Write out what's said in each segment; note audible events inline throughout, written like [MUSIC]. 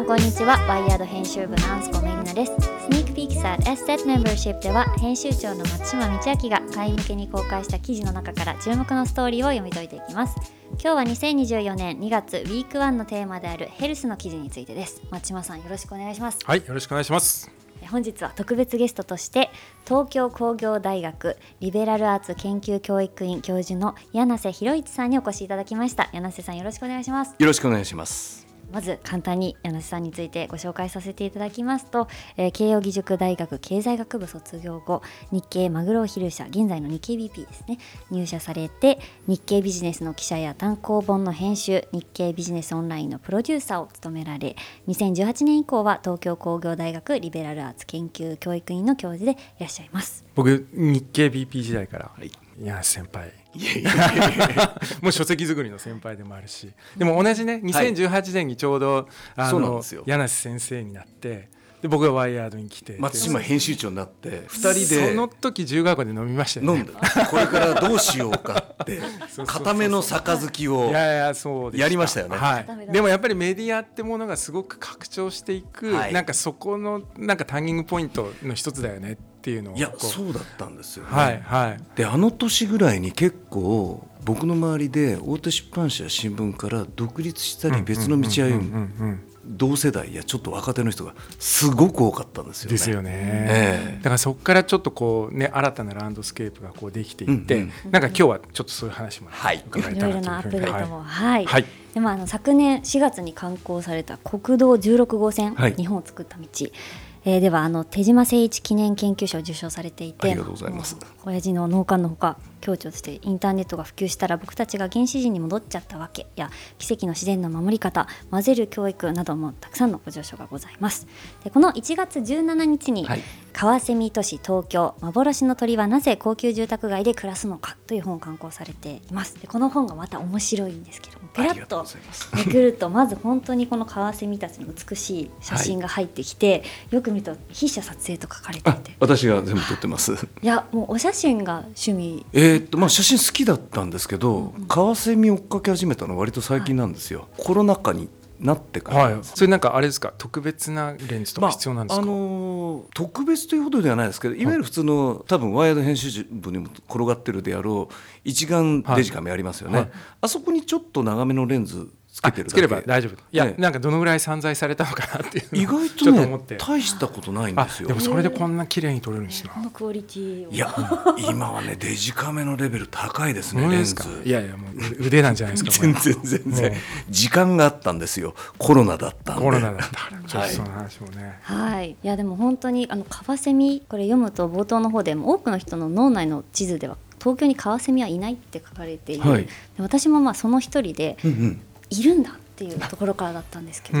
んこんにちは。ワイヤード編集部のアンスコメリナです。スニークピークサー SZ メンバーシップでは編集長の松島道明が会員向けに公開した記事の中から注目のストーリーを読み解いていきます。今日は2024年2月ウィーク1のテーマであるヘルスの記事についてです。松島さんよろしくお願いします。はいよろしくお願いします。本日は特別ゲストとして東京工業大学リベラルアーツ研究教育院教授の柳瀬博一さんにお越しいただきました。柳瀬さんよろしくお願いします。よろしくお願いしますまず簡単に柳瀬さんについてご紹介させていただきますと、えー、慶應義塾大学経済学部卒業後日経マグロ昼社現在の日経 BP ですね。入社されて日経ビジネスの記者や単行本の編集日経ビジネスオンラインのプロデューサーを務められ2018年以降は東京工業大学リベラルアーツ研究教育院の教授でいらっしゃいます。僕日経 BP 時代から、はい、柳瀬先輩もう書籍作りの先輩でもあるし。でも同じね2018年にちょうど、あの柳瀬先生になってで僕がワイヤードに来て松島編集長になって2人でその時自由学校で飲みましたよね。飲んだ。これからどうしようかって固めの杯をやりましたよね、はい、でもやっぱりメディアってものがすごく拡張していく、はい、なんかそこのなんかターニングポイントの一つだよねっていうのをいやそうだったんですよ、ね、はいはい。であの年ぐらいに結構僕の周りで大手出版社や新聞から独立したり別の道歩む同世代やちょっと若手の人がすごく多かったんですよね。ですよね。えー、だからそこからちょっとこうね新たなランドスケープがこうできていって、うんうん、なんか今日はちょっとそういう話も伺えたらというふうに、はい、いろいろなアップデートも。はい。はい、でもあの昨年4月に刊行された国道16号線、はい、日本を作った道。えー、ではあの手島誠一記念研究賞を受賞されていてありがとうございます。親父の農家のほか強調してインターネットが普及したら僕たちが原始人に戻っちゃったわけや奇跡の自然の守り方混ぜる教育などもたくさんのご上昇がございます。でこの1月17日に、はい、川蝉都市東京幻の鳥はなぜ高級住宅街で暮らすのかという本を刊行されています。でこの本がまた面白いんですけどもペラッとめくるとまず本当にこのカワセミたちの美しい写真が入ってきて、はい、よく見ると筆者撮影と書かれていて私が全部撮ってます。いやもうお写真が趣味。えー、っとまあ写真好きだったんですけど、うんうん、カワセミ追っかけ始めたのは割と最近なんですよ、はい、コロナ禍になってから、はい、それなんかあれですか？特別なレンズとか必要なんですか、まあ、あのー、特別というほどではないですけどい。わゆる普通の、はい、多分ワイヤード編集部にも転がってるであろう一眼デジカメありますよね、はい、あそこにちょっと長めのレンズつけてるつければ大丈夫。いや、ね、なんかどのぐらい散財されたのかなっていう意外とね大したことないんですよ。でもそれでこんな綺麗に撮れるんですよ、このクオリティいや今はねデジカメのレベル高いですねレンズ。いやいやもう腕なんじゃないですか全然全然時間があったんですよ。コロナだったんで。コロナだった。ちょっとその話もね。はい。いやでも本当にあのカワセミ。これ読むと冒頭の方でも多くの人の脳内の地図では東京にカワセミはいないって書かれている、はい、私もまあその一人で、うんうん、いるんだっていうところからだったんですけど、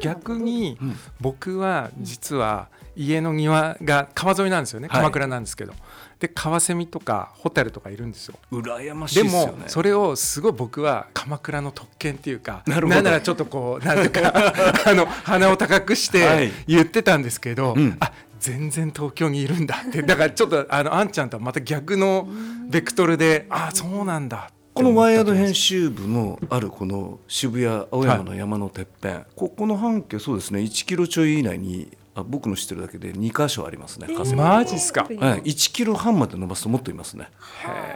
逆に僕は実は家の庭が川沿いなんですよね、鎌倉なんですけど、はい、でカワセミとかホタルとかいるんですよ。羨ましいで、ね、もそれをすごい僕は鎌倉の特権っていうかなんならちょっとこうなんか [LAUGHS] あの鼻を高くして言ってたんですけど、はいうん、あ全然東京にいるんだって。だからちょっとあのあんちゃんとはまた逆のベクトルでああそうなんだこのワイヤード編集部のあるこの渋谷青山の山のてっぺん、はい、ここの半径そうですね。1キロちょい以内にあ僕の知ってるだけで2箇所ありますね、えー、マジっすか、はい、1キロ半まで伸ばすともっといますね。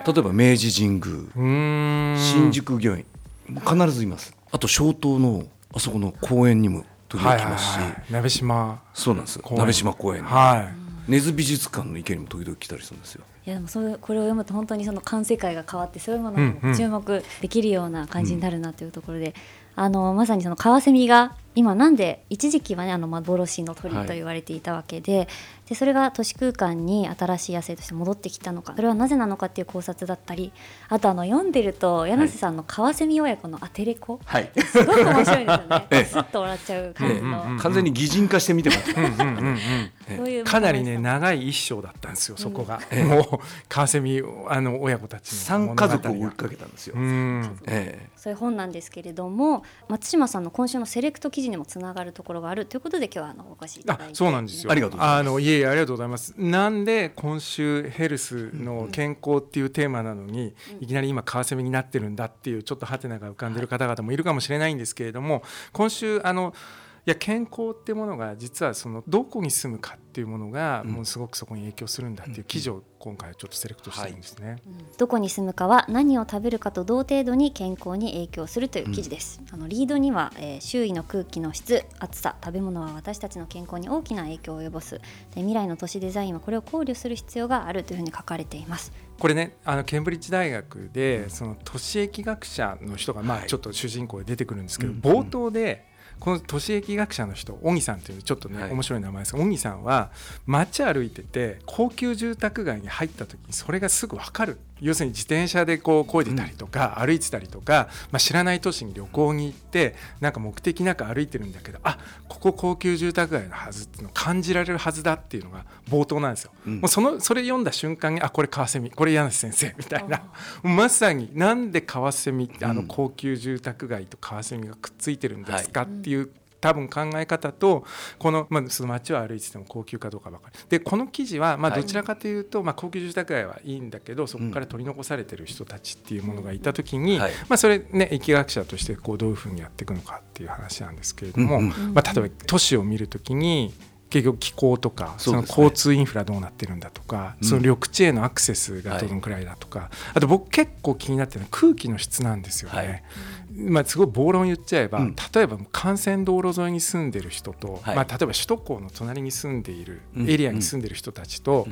例えば明治神宮。新宿御苑。必ずいます。あと小東のあそこの公園にも時々来ますし、はいはいはい、鍋島。そうなんです。鍋島公園はい。根津美術館の池にも時々来たりするんですよ。いやでもそれこれを読むと本当にその観世界が変わってそういうものも注目できるような感じになるなというところで、うん、あのまさにそのカワセミが今なんで一時期はねあの幻の鳥と言われていたわけではい、でそれが都市空間に新しい野生として戻ってきたのか。それはなぜなのかっていう考察だったりあとあの読んでると柳瀬さんのカワセミ親子のアテレコ、はい、すごく面白いんですよね。[LAUGHS] スッと笑っちゃう感じの、うんうん、完全に擬人化して見てます。かなりね長い一生だったんですよそこが、うん、もうカワセミあの親子たちの三家族を追いかけたんですよ、ええ、そういう本なんですけれども松島さんの今週のセレクト記事にもつながるところがあるということで今日はあのお越しいただいて。そうなんですよ。ありがとうあのいえいえありがとうございます。なんで今週ヘルスの健康っていうテーマなのに、いきなり今カワセミになってるんだっていうちょっとハテナが浮かんでる方々もいるかもしれないんですけれども今週あのや健康ってものが実はそのどこに住むかっていうものがもうすごくそこに影響するんだっていう記事を今回ちょっとセレクトしてるんですね、はい、どこに住むかは何を食べるかと同程度に健康に影響するという記事です、うん、あのリードには、えー、周囲の空気の質暑さ食べ物は私たちの健康に大きな影響を及ぼす。で未来の都市デザインはこれを考慮する必要があるというふうに書かれています。これねあのケンブリッジ大学でその都市疫学者の人がまあちょっと主人公で出てくるんですけど、はい、冒頭でこの都市疫学者の人小木さんというちょっとね、はい、面白い名前です。が小木さんは街歩いてて高級住宅街に入った時にそれがすぐ分かる要するに自転車でこう漕いでたりとか、歩いてたりとか、まあ、知らない都市に旅行に行ってなんか目的なく歩いてるんだけどあここ高級住宅街のはずっていうのを感じられるはずだっていうのが冒頭なんですよ。うん、もうそのそれ読んだ瞬間にあこれカワセミこれ柳瀬先生みたいな。まさになんでカワセミってあの高級住宅街とカワセミがくっついてるんですかっていう多分考え方とこの,、まあ、その街を歩いてても高級かどうか分かるでこの記事は、まあ、どちらかというと、はい、まあ、高級住宅街はいいんだけどそこから取り残されてる人たちっていうものがいた時に、うんはい、まあ、それね疫学者としてこうどういうふうにやっていくのかっていう話なんですけれども、うんうん、まあ、例えば都市を見るときに結局気候とかその交通インフラどうなってるんだとかその緑地へのアクセスがどのくらいだとかあと僕結構気になってるのは空気の質なんですよね。まあ、すごい暴論言っちゃえば、例えば幹線道路沿いに住んでる人と、まあ、例えば首都高の隣に住んでいるエリアに住んでる人たちと、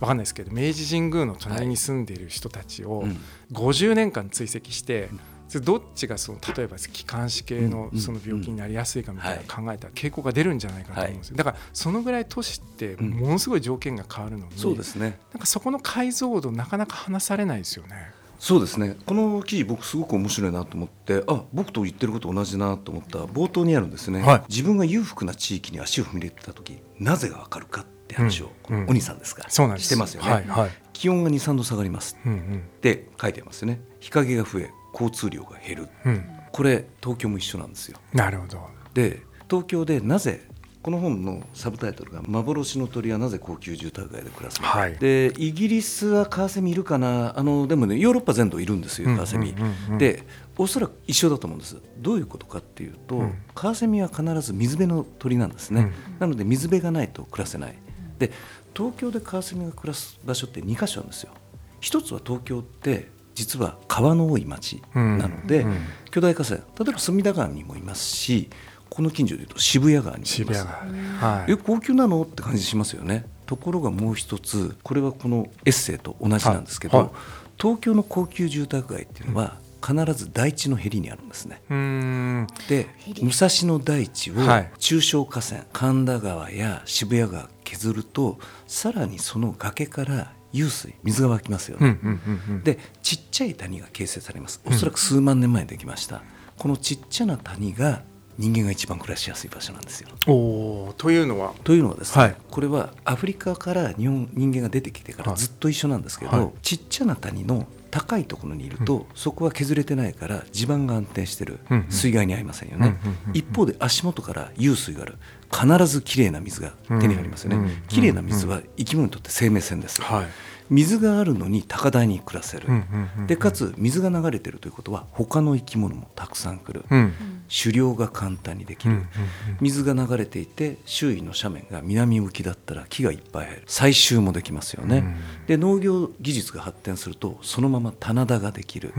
分かんないですけど明治神宮の隣に住んでいる人たちを50年間追跡して、どっちがその例えば気管支系のその病気になりやすいかみたいな考えたら傾向が出るんじゃないかと思うんですよ。だからそのぐらい都市ってものすごい条件が変わるのに、そうですね。なんかそこの解像度なかなか話されないですよね。そうですね。この記事僕すごく面白いなと思ってあ僕と言ってること同じなと思った。冒頭にあるんですね、はい、自分が裕福な地域に足を踏み入れた時なぜがわかるかって話を、うん、お兄さんですか？そうなんです。してますよね、はいはい、気温が23度下がりますって書いてますよね。日陰が増え交通量が減る、うん、これ東京も一緒なんですよ。なるほど。で東京でなぜこの本のサブタイトルが「幻の鳥はなぜ高級住宅街で暮らすのか」はい、でイギリスはカワセミいるかな？あのでもねヨーロッパ全土いるんですよカワセミ。でおそらく一緒だと思うんです。どういうことかっていうと、うん、カワセミは必ず水辺の鳥なんですね、うん、なので水辺がないと暮らせない。で東京でカワセミが暮らす場所って2か所あるんですよ。一つは東京って実は川の多い町なので、うん、巨大河川例えば隅田川にもいますしこの近所でいうと渋谷川に渋谷川、はい、え高級なの？って感じしますよね。ところがもう一つこれはこのエッセイと同じなんですけど、はい。はい、東京の高級住宅街っていうのは、必ず台地のへりにあるんですね。で武蔵野台地を中小河川、神田川や渋谷川削るとさらにその崖から湧水水が湧きますよね。でちっちゃい谷が形成されます。おそらく数万年前にできました。このちっちゃな谷が人間が一番暮らしやすい場所なんですよ。おというのは？というのはですね、はい、これはアフリカから日本人間が出てきてからずっと一緒なんですけど、はい、ちっちゃな谷の高いところにいると、うん、そこは削れてないから地盤が安定してる、うんうん、水害に合いませんよね、一方で足元から湧水がある。必ずきれいな水が手に入りますよね、きれいな水は生き物にとって生命線です、はい水があるのに高台に暮らせる、でかつ水が流れてるということは他の生き物もたくさん来る、うん、狩猟が簡単にできる、水が流れていて周囲の斜面が南向きだったら木がいっぱい生える。採集もできますよね、うん、で農業技術が発展するとそのまま棚田ができる、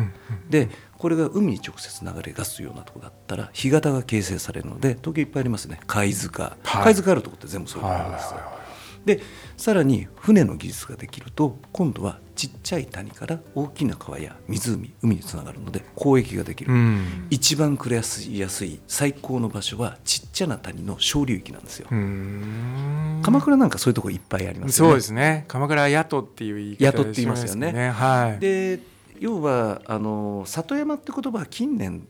でこれが海に直接流れ出すようなところだったら干潟が形成されるので東京いっぱいありますね。貝塚、はい、貝塚あるところって全部そういうことです、はいでさらに船の技術ができると今度はちっちゃい谷から大きな川や湖海につながるので交易ができる、うん、一番暮らしやすい最高の場所はちっちゃな谷の小流域なんですよ。鎌倉なんかそういうところいっぱいあります、ね、そうですね。鎌倉は宿っていう言い方、宿って言いますよね、はい、で要はあの里山って言葉は近年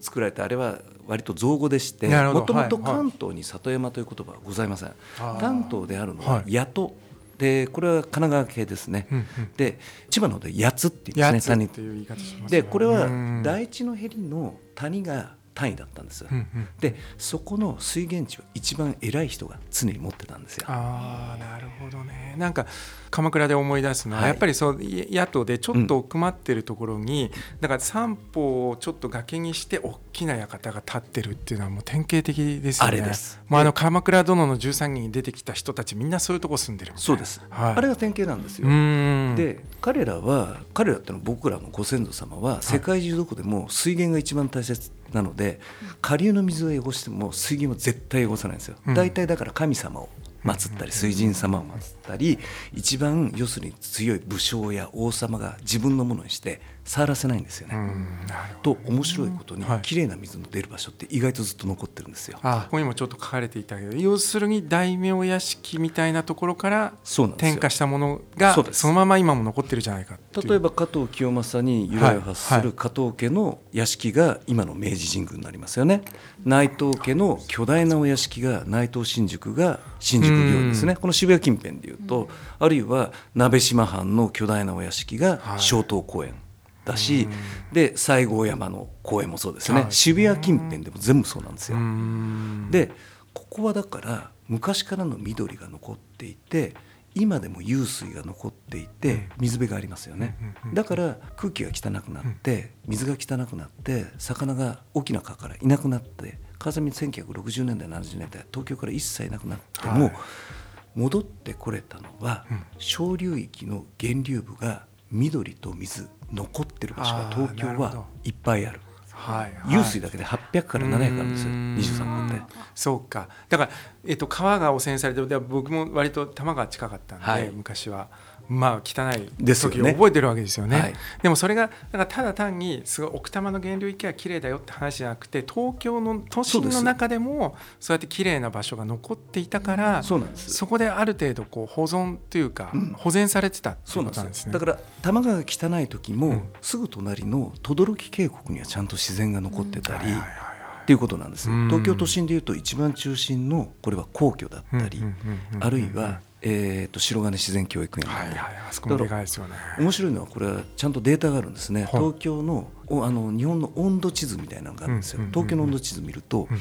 作られたあれは割と造語でしてもともと関東に里山という言葉はございません、はい、関東であるのは谷戸、でこれは神奈川系ですね、うんうん、で千葉ので八つって言うんですね谷でこれは第一のへりの谷が単位だったんです、うんうん、でそこの水源地は一番偉い人が常に持ってたんですよ。ああなるほどね。なんか鎌倉で思い出すのは、はい、やっぱりそう野党でちょっと奥まってるところに、うん、だから三方をちょっと崖にして大きな館が立ってるっていうのはもう典型的ですよね。あれです。もうあの鎌倉殿の13人に出てきた人たちみんなそういうとこ住んでるそうです、はい、あれが典型なんですよ。で彼らは彼らってのは僕らのご先祖様は世界中どこでも水源が一番大切なので下流の水を汚しても水源は絶対汚さないんですよ。大体だから神様を祀ったり水神様を祀ったり一番要するに強い武将や王様が自分のものにして触らせないんですよね。と面白いことに、はい、綺麗な水の出る場所って意外とずっと残ってるんですよ。あここにもちょっと書かれていたけど要するに大名屋敷みたいなところから転化したものがそのまま今も残ってるじゃないか例えば加藤清正に由来を発する加藤家の屋敷が今の明治神宮になりますよね。内藤家の巨大なお屋敷が内藤新宿が新宿御苑ですね。この渋谷近辺でいうとあるいは鍋島藩の巨大なお屋敷が松濤公園。だし、で西郷山の公園もそうですね、渋谷近辺でも全部そうなんですよ。でここはだから昔からの緑が残っていて今でも湧水が残っていて水辺がありますよね。だから空気が汚くなって水が汚くなって魚が大きな川からいなくなって川蝉1960年代70年代東京から一切なくなっても、戻ってこれたのは、小流域の源流部が緑と水残ってる場所が東京はいっぱいある。はいはい、湧水だけで800から700あるんですよ。23本で。そうか。だから、えっと、川が汚染されて僕も割と多摩川近かったんで、はい、昔はまあ汚い時を覚えてるわけですよね。で、ねはい、でもそれがだからただ単にすごい奥多摩の源流域は綺麗だよって話じゃなくて東京の都心の中でもそうやって綺麗な場所が残っていたからそそこである程度こう保存というか、保全されてたってことなんですね。だから多摩川が汚い時も、うん、すぐ隣の轟渓谷にはちゃんと自然が残ってたり。っていうことなんです東京都心でいうと一番中心のこれは皇居だったりあるいはえーと、白金自然教育園、はいはい、あそこもでかいですよね。面白いのはこれはちゃんとデータがあるんですね、東京のあの日本の温度地図みたいなのがあるんですよ、東京の温度地図見ると、うん、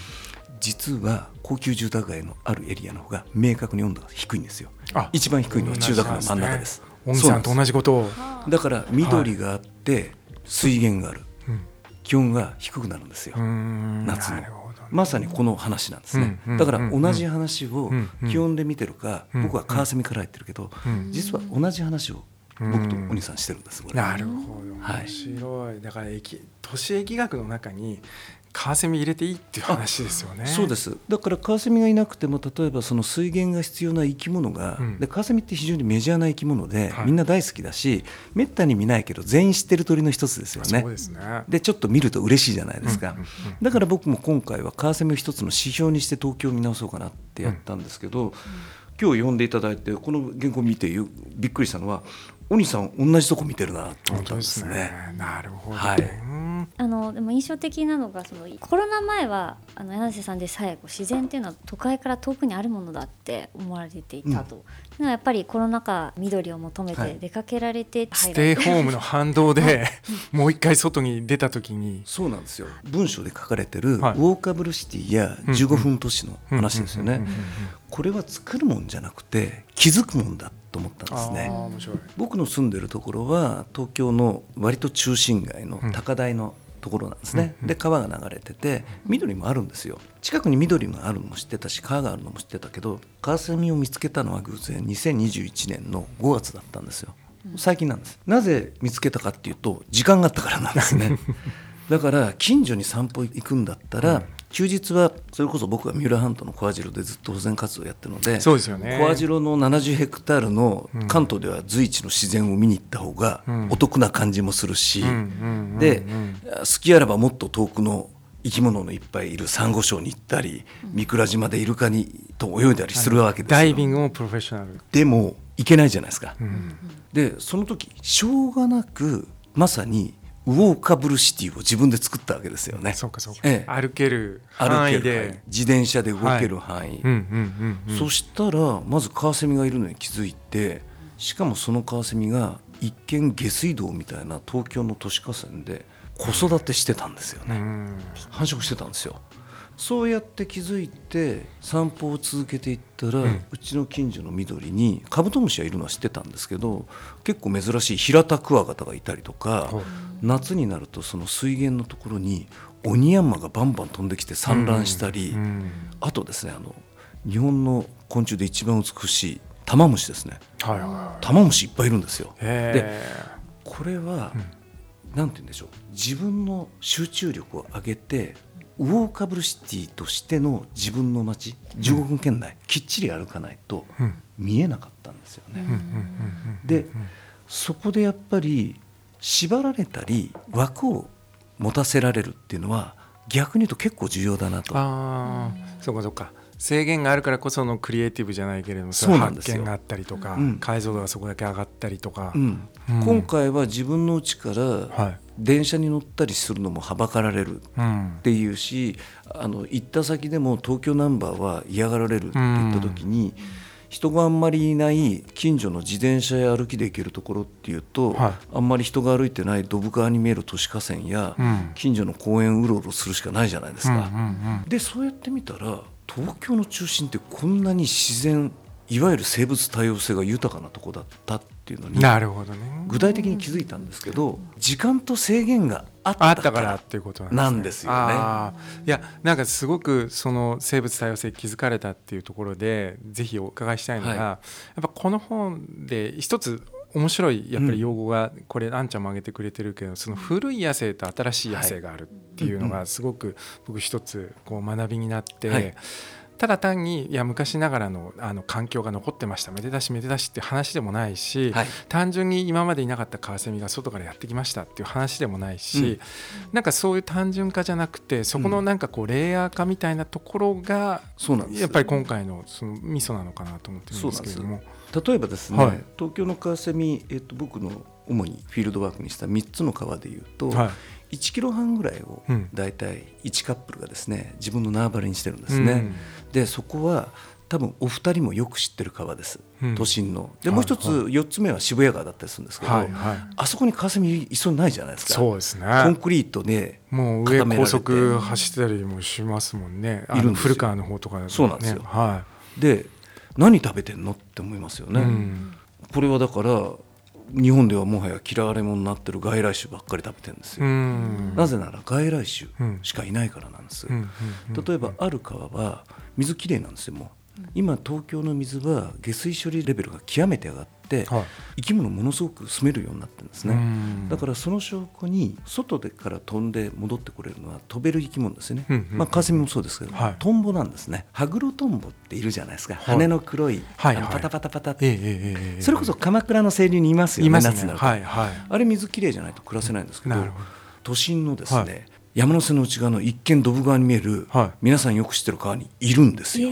実は高級住宅街のあるエリアの方が明確に温度が低いんですよ。一番低いのは中学の真ん中です。小木さんと同じことを。だから緑があって水源がある、はい、気温が低くなるんですよ。夏の。まさにこの話なんですね、だから同じ話を気温で見てるか、僕は川蝉から言ってるけど、実は同じ話を僕とお兄さんしてるんですなるほど。面白い、はい、だから駅都市疫学の中にカワセミ入れていいっていう話ですよね。そうです。だからカワセミがいなくても例えばその水源が必要な生き物が、うん、でカワセミって非常にメジャーな生き物で、はい、みんな大好きだしめったに見ないけど全員知ってる鳥の一つですよね。そうですね。でちょっと見ると嬉しいじゃないですか、だから僕も今回はカワセミを一つの指標にして東京を見直そうかなってやったんですけど、うん、今日読ん。でいただいてこの原稿を見てびっくりしたのはお兄さん同じとこ見てるなと思ったんですね。すね。なるほど、はい、あのでも印象的なのがそのコロナ前はあの柳瀬さんでさえ自然っていうのは都会から遠くにあるものだって思われていたと、うん、やっぱりコロナ禍緑を求めて出かけられて、はい、ステイホームの反動で [LAUGHS] もう一回外に出た時に。そうなんですよ。文章で書かれてる、ウォーカブルシティや15分都市の話ですよね。これは作るもんじゃなくて気づくもんだと思ったんですね僕の住んでるところは東京の割と中心街の高台のところなんですね、で川が流れてて緑もあるんですよ。近くに緑があるのも知ってたし川があるのも知ってたけどカワセミを見つけたのは偶然2021年の5月だったんですよ。最近なんです。なぜ見つけたかっていうと時間があったからなんですね。[LAUGHS] だから近所に散歩行くんだったら、休日はそれこそ僕は三浦半島の小網代でずっと保全活動をやってるのでそうですよ、ね、小網代の70ヘクタールの関東では随一の自然を見に行った方がお得な感じもするし、で好きあらばもっと遠くの生き物のいっぱいいるサンゴ礁に行ったり三倉島でイルカにと泳いだりするわけですよ、ダイビングもプロフェッショナル。でも行けないじゃないですか、うん、でその時しょうがなくまさにウォーカブルシティを自分で作ったわけですよね。そうかそうか。ええ、歩ける範囲で自転車で動ける範囲。そしたらまずカワセミがいるのに気づいて、しかもそのカワセミが一見下水道みたいな東京の都市河川で子育てしてたんですよね。繁殖してたんですよ。そうやって気づいて散歩を続けていったら、うん、うちの近所の緑にカブトムシがいるのは知ってたんですけど結構珍しいヒラタクワガタがいたりとか、夏になるとその水源のところにオニヤンマがバンバン飛んできて産卵したり、あとですねあの日本の昆虫で一番美しいタマムシですね、はいはい、タマムシいっぱいいるんですよ。でこれは、うん、なんて言うんでしょう。自分の集中力を上げてウォーカブルシティとしての自分の街15分圏内、きっちり歩かないと見えなかったんですよね。でそこでやっぱり縛られたり枠を持たせられるっていうのは逆に言うと結構重要だなと。あそうかそうか。制限があるからこそのクリエイティブじゃないけれどもそう発見があったりとか、うん、解像度がそこだけ上がったりとか、うん。うん、今回は自分の家から電車に乗ったりするのもはばかられるっていうし、あの行った先でも東京ナンバーは嫌がられるって言った時に。人があんまりいない近所の自転車や歩きで行けるところっていうと、はい、あんまり人が歩いてないドブ川に見える都市河川や、近所の公園うろうろするしかないじゃないですか。でそうやってみたら東京の中心ってこんなに自然いわゆる生物多様性が豊かなとこだったっていうのになるほどね。具体的に気づいたんですけど時間と制限があったからっていうことなんですよね。いやなんかすごくその生物多様性気づかれたっていうところでぜひお伺いしたいのが、はい、やっぱこの本で一つ面白いやっぱり用語がこれあんちゃんも挙げてくれてるけどその古い野生と新しい野生があるっていうのがすごく僕一つこう学びになって。はいただ単にいや昔ながらのあの環境が残ってました。めでたしめでたしっていう話でもないし、はい、単純に今までいなかったカワセミが外からやってきましたっていう話でもないし、うん、なんかそういう単純化じゃなくてそこのなんかこうレイヤー化みたいなところが、うん、やっぱり今回のそのミソなのかなと思ってるんですけれども。例えばですね、はい、東京のカワセミ、えっと、僕の主にフィールドワークにした3つの川でいうと、はい1キロ半ぐらいを大体1カップルがですね自分の縄張りにしてるんですね。うん、でそこは多分お二人もよく知ってる川です、うん、都心の。でもう一つ4つ目は渋谷川だったりするんですけど、はいはい、あそこにカワセミいそうないじゃないですか。そうですね。コンクリートでもう上高速走ってたりもしますもんね。いる古川の方とか、ね、そうなんですよ、はい、で何食べてんの？って思いますよね、うん、これはだから日本ではもはや嫌われ者になってる外来種ばっかり食べてるんですよ。なぜなら外来種しかいないからなんです。例えばある川は水きれいなんですよもう。今東京の水は下水処理レベルが極めて上がって、はい、生き物ものすごく住めるようになってるんですね。だからその証拠に外でから飛んで戻ってこれるのは飛べる生き物ですね、うんうん、まあ、カワセミもそうですけど、はい、トンボなんですね。ハグロトンボっているじゃないですか、はい、羽の黒い、はい、あのパタパタパタって、えー、それこそ鎌倉の清流にいますよね、ね、夏になると、はいはい、あれ水きれいじゃないと暮らせないんですけど都心のですね、山手の内側の一見ドブ川に見える、皆さんよく知ってる川にいるんですよ。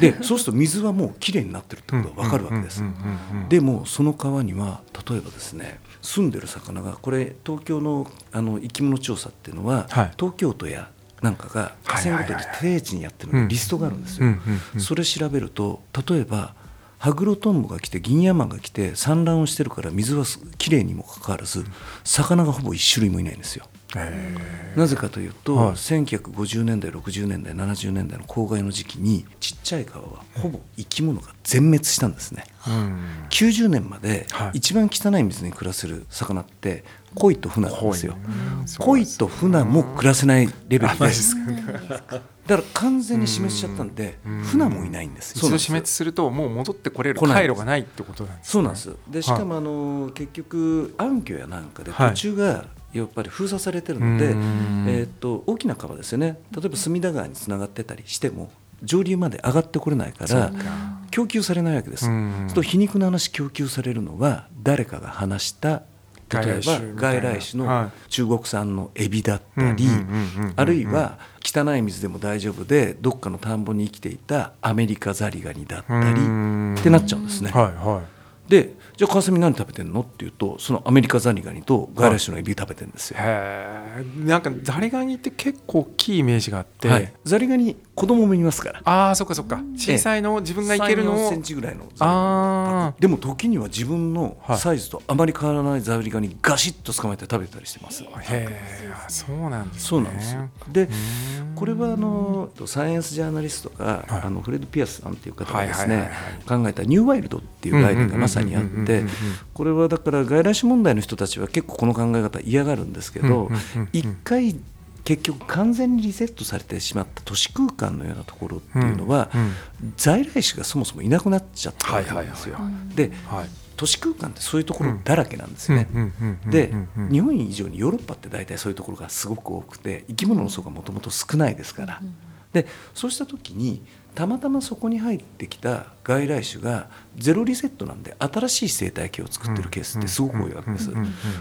でそうすると水はもうきれいになってるってことが分かるわけです。でもその川には例えばですね住んでる魚がこれ東京のあの生き物調査っていうのは、はい、東京都やなんかが河川ごとに定地にやってるリストがあるんですよ。それ調べると例えばハグロトンボが来て銀山が来て産卵をしてるから水はきれいにもかかわらず魚がほぼ1種類もいないんですよ。なぜかというと、はい、1950年代60年代70年代の公害の時期にちっちゃい川はほぼ生き物が全滅したんですね、うん、90年まで一番汚い水に暮らせる魚って鯉とフナなんですよ鯉とフナも暮らせないレベルでだから完全に死滅しちゃったんで、フナもいないんです一度死滅するともう戻ってこれる回路がないってことなんです、ね、そうなんですでしかもあの、結局暗渠やなんかで途中が、やっぱり封鎖されてるので、えー、と大きな川ですよね。例えば隅田川につながってたりしても上流まで上がってこれないから供給されないわけです。と皮肉の話供給されるのは誰かが話した例えば外来種の中国産のエビだったりあるいは汚い水でも大丈夫でどっかの田んぼに生きていたアメリカザリガニだったりってなっちゃうんですね。はいはい。でじゃあカワセミ何食べてんの？っていうとそのアメリカザリガニと外来種のエビ食べてるんですよ。へなんかザリガニって結構大きいイメージがあって、はい、ザリガニ子供もいますから。ああそっかそっか。小さいの自分がいけるのを。3センチぐらいのあでも時には自分のサイズとあまり変わらないザリガニガシッと捕まえて食べたりしてます。へえそうなんです、ね、そうなんですでこれはあのサイエンスジャーナリストが、はい、あのフレッド・ピアスさんっていう方がですね考えたニューワイルドっていう概念がまさにあってこれはだから外来種問題の人たちは結構この考え方嫌がるんですけど一回結局完全にリセットされてしまった都市空間のようなところっていうのは、在来種がそもそもいなくなっちゃったわけなんですよ。で、はい、都市空間ってそういうところだらけなんですよね。で日本以上にヨーロッパって大体そういうところがすごく多くて生き物の層がもともと少ないですから。でそうした時にたまたまそこに入ってきた外来種がゼロリセットなんで新しい生態系を作ってるケースってすごく多いわけです。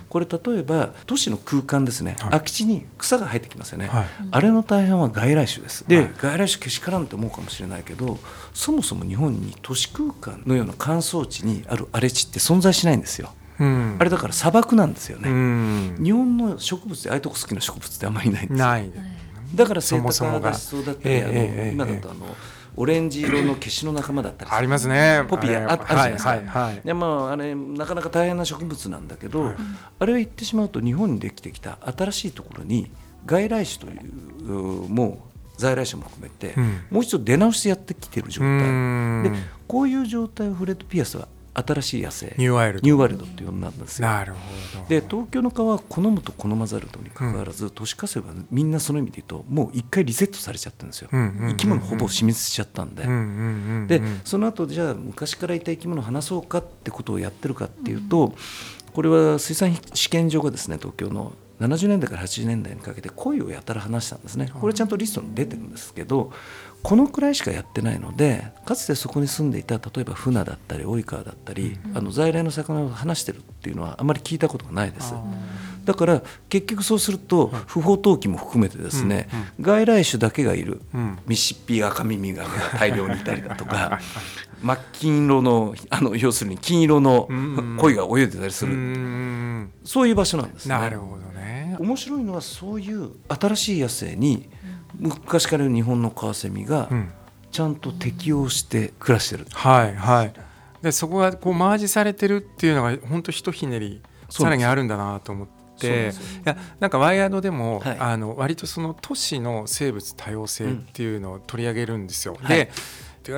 これ例えば都市の空間ですね、空き地に草が生えてきますよね、はい、あれの大半は外来種です。で、はい、外来種けしからんって思うかもしれないけどそもそも日本に都市空間のような乾燥地にある荒れ地って存在しないんですよ。うん、あれだから砂漠なんですよね、うん、日本の植物でああいうとこ好きな植物ってあんまりないんですよ。ないだからセイタカがしそうだったり、今だとあの、オレンジ色の消しの仲間だったりありますね。ポピーああるじゃないですか、はいはい、でまああれなかなか大変な植物なんだけど、はい、あれを言ってしまうと日本にできてきた新しいところに外来種というもう在来種も含めて、うん、もう一度出直してやってきてる状態。でこういう状態をフレッド・ピアスは新しい野生ニューワイルドニューワイルドって呼んだんですよ。なるほど。で東京の川は好むと好まざるとにかかわらず、うん、都市火星はみんなその意味で言うともう一回リセットされちゃったんですよ、生き物ほぼ死滅しちゃったんで、でその後じゃあ昔からいた生き物を話そうかってことをやってるかっていうと、これは水産試験場がですね東京の70年代から80年代にかけて恋をやたら話したんですね。これちゃんとリストに出てるんですけどこのくらいしかやってないのでかつてそこに住んでいた例えば船だったり及川だったり、うん、あの在来の魚を話してるっていうのはあまり聞いたことがないです。だから結局そうすると不法投棄も含めてですね、うん、外来種だけがいる、うん、ミシッピアカミミガメが大量にいたりだとか真っ金色のあの要するに金色の鯉が泳いでたりする、そういう場所なんですね。なるほどね。面白いのはそういう新しい野生に昔から日本のカワセミがちゃんと適応して暮らしてる、はいはい。でそこがこうマージされてるっていうのが本当ひとひねりさらにあるんだなと思って。いやなんかワイヤードでも、はい、あの割とその都市の生物多様性っていうのを取り上げるんですよ。うん、で、はい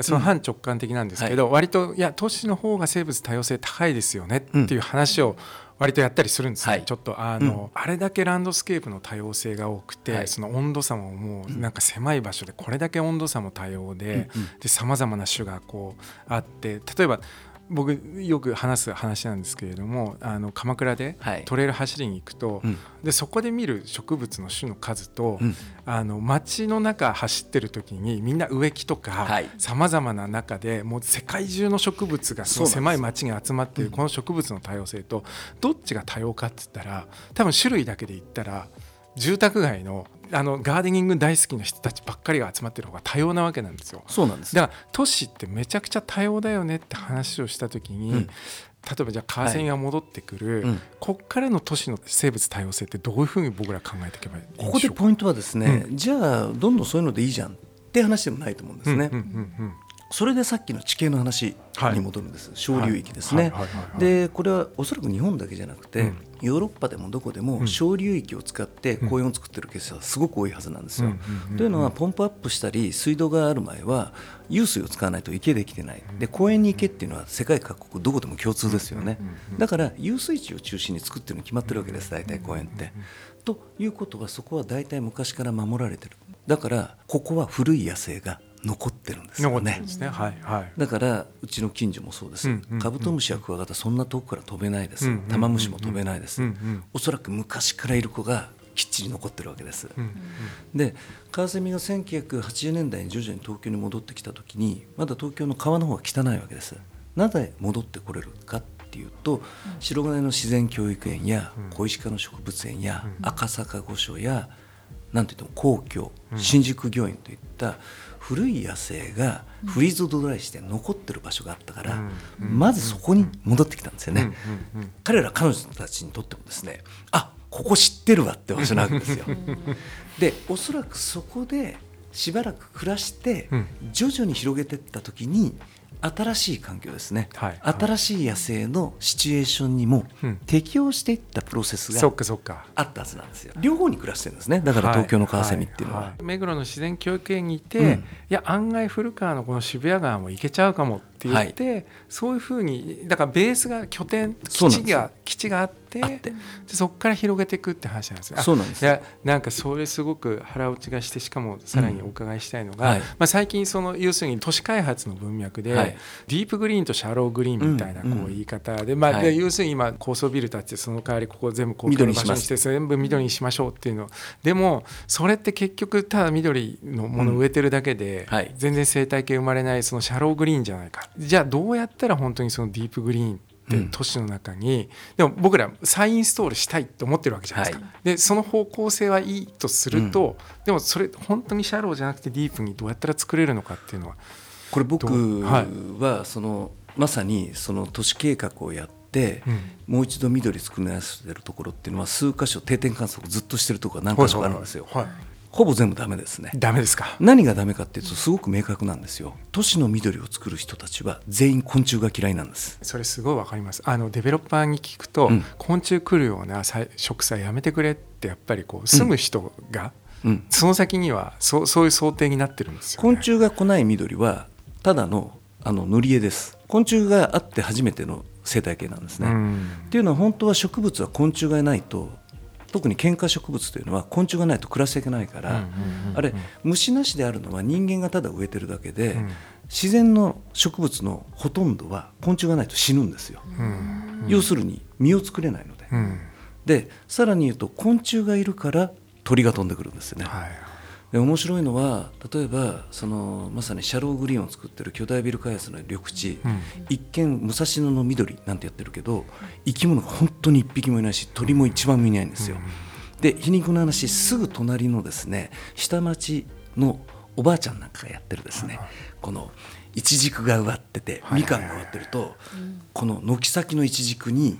その反直感的なんですけど、うん。はい、割といや都市の方が生物多様性高いですよねっていう話を割とやったりするんですね、はい、ちょっとあの、うん、あれだけランドスケープの多様性が多くて、はい、その温度差ももうなんか狭い場所でこれだけ温度差も多様でさまざまな種がこうあって例えば僕よく話す話なんですけれどもあの鎌倉でトレイル走りに行くと、はいでそこで見る植物の種の数と、うん、あの街の中走ってる時にみんな植木とかさまざまな中でもう世界中の植物がその狭い街に集まっているこの植物の多様性とどっちが多様かっつったら多分種類だけで言ったら住宅街のあのガーデニング大好きな人たちばっかりが集まってる方が多様なわけなんですよ。そうなんです。だから都市ってめちゃくちゃ多様だよねって話をした時に、うん、例えばじゃあカーセンが戻ってくる、はい。うん、こっからの都市の生物多様性ってどういうふうに僕ら考えていけばいいここでポイントはですね、うん、じゃあどんどんそういうのでいいじゃんって話でもないと思うんですね。それでさっきの地形の話に戻るんです、はい、小流域ですね。でこれはおそらく日本だけじゃなくて、うん、ヨーロッパでもどこでも小流域を使って公園を作ってるケースはすごく多いはずなんですよ。というのはポンプアップしたり水道がある前は湧水を使わないと池できてない。で公園に池っていうのは世界各国どこでも共通ですよね。だから遊水地を中心に作ってるの決まってるわけです大体公園って。ということはそこは大体昔から守られてる。だからここは古い野生が残ってるんですよね。ね。はいはい、だからうちの近所もそうです、うんうん、カブトムシやクワガタそんな遠くから飛べないです、うんうん、タマムシも飛べないです、うんうん、おそらく昔からいる子がきっちり残ってるわけです。うんうん、でカワセミが1980年代に徐々に東京に戻ってきた時にまだ東京の川の方が汚いわけです。なぜ戻ってこれるかっていうと白金の自然教育園や小石科の植物園や赤坂御所やなんていうと皇居新宿御苑といった古い野生がフリーズドライして残ってる場所があったから、まずそこに戻ってきたんですよね。彼ら彼女たちにとってもですねあここ知ってるわって場所なんですよ。でおそらくそこでしばらく暮らして徐々に広げていった時に新しい環境ですね、はい、新しい野生のシチュエーションにも適応していったプロセスがあったはずなんですよ、両方に暮らしてるんですね。だから東京のカワセミっていうのは、はい。はい、目黒の自然教育園にいて、うん、いや案外古川のこの渋谷川も行けちゃうかもって言って、そういうふうにだからベースが拠点基地が基地があってでそこから広げていくって話なんですよ。そうなんです。いやなんかそれすごく腹落ちがしてしかもさらにお伺いしたいのが、うんはい、まあ、最近その要するに都市開発の文脈で、はい、ディープグリーンとシャローグリーンみたいなこう言い方で、まあ、要するに今高層ビル建ててその代わりここ全部公共の場所にして全部緑にしましょうっていうのでもそれって結局ただ緑のものを植えてるだけで、全然生態系生まれないそのシャローグリーンじゃないか。じゃあどうやったら本当にそのディープグリーンって都市の中に、うん、でも僕ら再インストールしたいと思ってるわけじゃないですか、はい、でその方向性はいいとすると、うん、でもそれ本当にシャローじゃなくてディープにどうやったら作れるのかっていうのはこれ僕はその、まさにその都市計画をやって、うん、もう一度緑作り直してるところっていうのは数箇所定点観測ずっとしてるところが何箇所かあるんですよ。はいはいはいほぼ全部ダメですね。ダメですか？何がダメかっていうとすごく明確なんですよ。都市の緑を作る人たちは全員昆虫が嫌いなんです。それすごいわかります。あのデベロッパーに聞くと、うん、昆虫来るような植栽やめてくれってやっぱりこう住む人が、うん、その先にはそそういう想定になってるんですよ、ね、昆虫が来ない緑はただのあの塗り絵です。昆虫があって初めての生態系なんですね、っていうのは本当は植物は昆虫がいないと特に喧嘩植物というのは昆虫がないと暮らしていけないから、あれ虫なしであるのは人間がただ植えてるだけで、自然の植物のほとんどは昆虫がないと死ぬんですよ、要するに実を作れないので、でさらに言うと昆虫がいるから鳥が飛ん。でくるんですよね、はいで面白いのは例えばそのまさにシャローグリーンを作ってる巨大ビル開発の緑地、うん、一見武蔵野の緑なんてやってるけど生き物が本当に一匹もいないし鳥も一番見ないんですよ。うん、で皮肉な話すぐ隣のですね下町のおばあちゃんなんかがやってるですね、このイチジクが植わっててみかんが植わってると、この軒先のイチジクに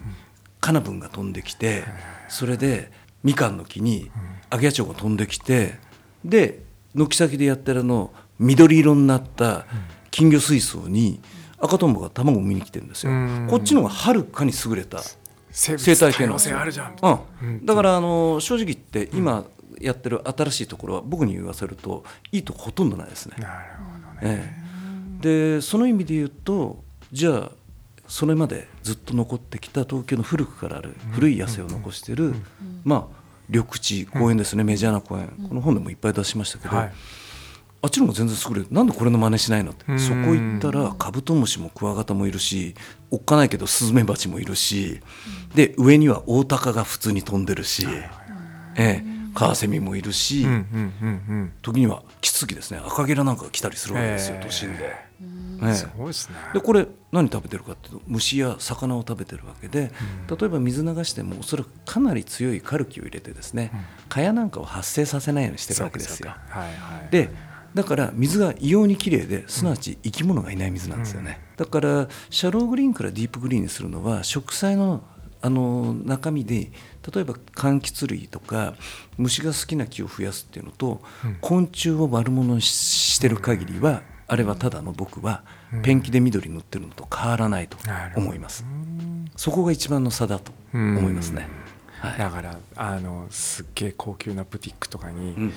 カナブンが飛んできてそれでみかんの木にアゲハチョウが飛んできて。で軒先でやってるの緑色になった金魚水槽に赤とんぼが卵を見に来てるんですよ。こっちの方がはるかに優れた生態系のうん、だからあの正直言って今やってる新しいところは僕に言わせるといいとこほとんどないですね。なるほどね、ええ、でその意味で言うとじゃあそれまでずっと残ってきた東京の古くからある古い野生を残してる、まあ緑地公園ですね、メジャーな公園、この本でもいっぱい出しましたけど、はい、あっちの方が全然優れるなんでこれの真似しないのって。そこ行ったらカブトムシもクワガタもいるしおっかないけどスズメバチもいるしで上にはオオタカが普通に飛んでるし、ええ、カワセミもいるし、時にはキツツキですね。赤ゲラなんかが来たりするわけですよ、都心で。ね、すごいですね。でこれ何食べてるかっていうと虫や魚を食べてるわけで、うん、例えば水流してもおそらくかなり強いカルキを入れてですね、うん、蚊帳なんかを発生させないようにしてるわけですよ。はいはい、でだから水が異様にきれいですなわち生き物がいない水なんですよね、うん、だからシャローグリーンからディープグリーンにするのは植栽のあの中身で例えば柑橘類とか虫が好きな木を増やすっていうのと、昆虫を悪者にしてる限りはあれはただの僕はペンキで緑塗ってるのと変わらないと思います、そこが一番の差だと思いますね、はい、だからあのすっげえ高級なブティックとかに、うん、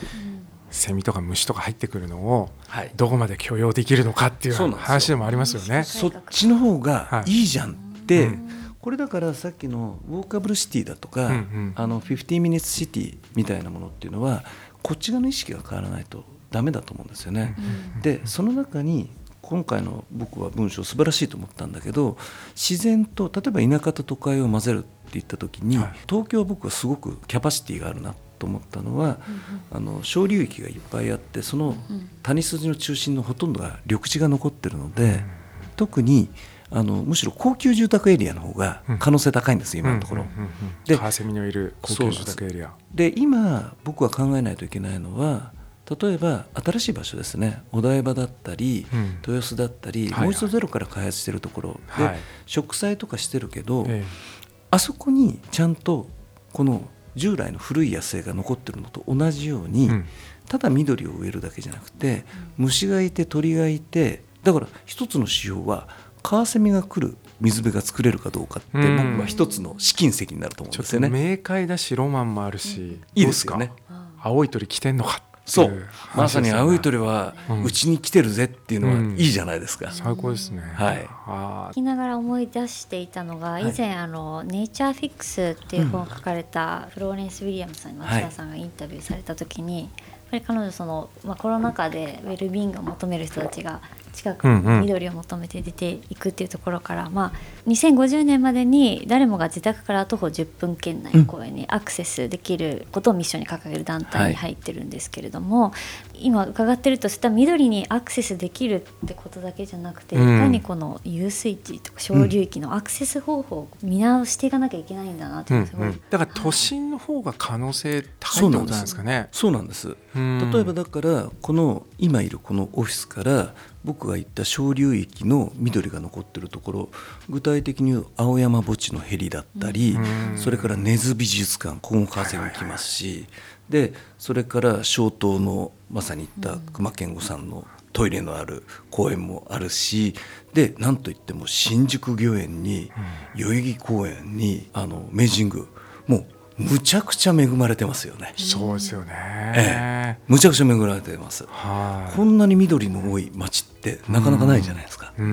セミとか虫とか入ってくるのをどこまで許容できるのかっていう話でもありますよね。そっちの方がい。いじゃんって、はいうん。これだからさっきのウォーカブルシティだとか、うんうん、あの50 minutes シティみたいなものっていうのはこっち側の意識が変わらないとダメだと思うんですよね。でその中に今回の僕は文章素晴らしいと思ったんだけど自然と例えば田舎と都会を混ぜるって言った時に、はい、東京は僕はすごくキャパシティがあるなと思ったのは、うん、あの小流域がいっぱいあってその谷筋の中心のほとんどが緑地が残ってるので、うん、特にあのむしろ高級住宅エリアの方が可能性高いんです、今のところ。でカワセミのいる高級住宅エリア。で今僕は考えないといけないのは例えば新しい場所ですね。お台場だったり、うん、豊洲だったり、はいはい、もう一度ゼロから開発してるところ。で、はい、植栽とかしてるけど、ええ、あそこにちゃんとこの従来の古い野生が残ってるのと同じように、うん、ただ緑を植えるだけじゃなくて虫がいて鳥がいてだから一つの指標はカワセミが来る水辺が作れるかどうかって僕は一つの試金石になると思うんですよね。明快だしロマンもあるし、いいですかね。青い鳥来てんのかそう。まさに青い鳥はうちに来てるぜっていうのはいいじゃないですか、うんうん、最高ですね。はい。聞きながら思い出していたのが以前、あの「ネイチャーフィックス」っていう本を書かれたフローレンス・ウィリアムさんに松田さんがインタビューされた時に、やっぱり彼女その、まあ、コロナ禍でウェルビーイングを求める人たちが近くに緑を求めて出ていくっていうところから、うんうん、まあ、2050年までに誰もが自宅から徒歩10分圏内の公園にアクセスできることをミッションに掲げる団体に入ってるんですけれども、はい、今伺ってるとそういった緑にアクセスできるってことだけじゃなくて、いかにこの遊水地とか小流域のアクセス方法を見直していかなきゃいけないんだなと、うんうん、だから都心の方が可能性高いってことなんですかね。そうなんです。例えばだからこの今いるこのオフィスから僕が言った小流域の緑が残ってるところ具体的に言う青山墓地のヘリだったりそれから根津美術館ここも川瀬に来ますしでそれから小東のまさに言った熊健吾さんのトイレのある公園もあるしでなんといっても新宿御苑に代々木公園にあの明治神宮むちゃくちゃ恵まれてますよね。そうですよね。ええ、むちゃくちゃ恵まれてます。こんなに緑の多い町ってなかなかないじゃないですか。うん、う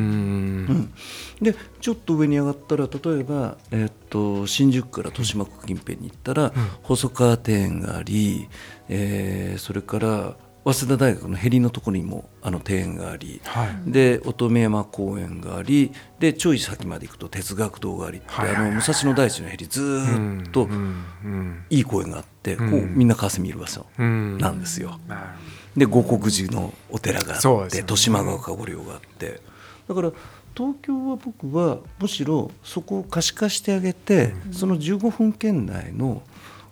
ん、でちょっと上に上がったら例えば、えー、っと新宿から豊島区近辺に行ったら、うん、細川庭園があり、えー、それから早稲田大学のへりのところにもあの庭園があり、はい、で乙女山公園がありでちょい先まで行くと哲学堂があり、はい、あの武蔵野大地のへりずっといい公園があって、こうみんな川瀬見る場所なんですよ。で五国寺のお寺があって豊島川かご漁があって。だから東京は僕はむしろそこを可視化してあげて、その15分圏内の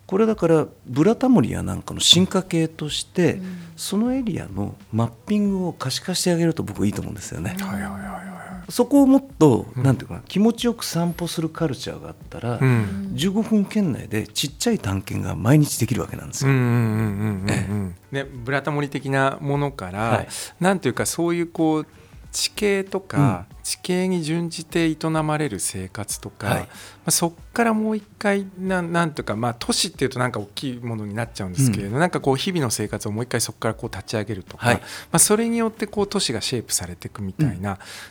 これだからブラタモリやなんかの進化系として、うん、そのエリアのマッピングを可視化してあげると僕はいいと思うんですよね。はいはいはいはい、そこをもっと、うん、なんていうかな気持ちよく散歩するカルチャーがあったら、うん、15分圏内でちっちゃい探検が毎日できるわけなんですよ。ね、ブラタモリ的なものから、はい、なんていうかそういうこう地形とか、地形に準じて営まれる生活とか、はい、まあ、そこからもう一回ななんとか、まあ、都市っていうとなんか大きいものになっちゃうんですけれど、うん、なんかこう日々の生活をもう一回そこからこう立ち上げるとか、はい、まあ、それによってこう都市がシェイプされていくみたいな、うん、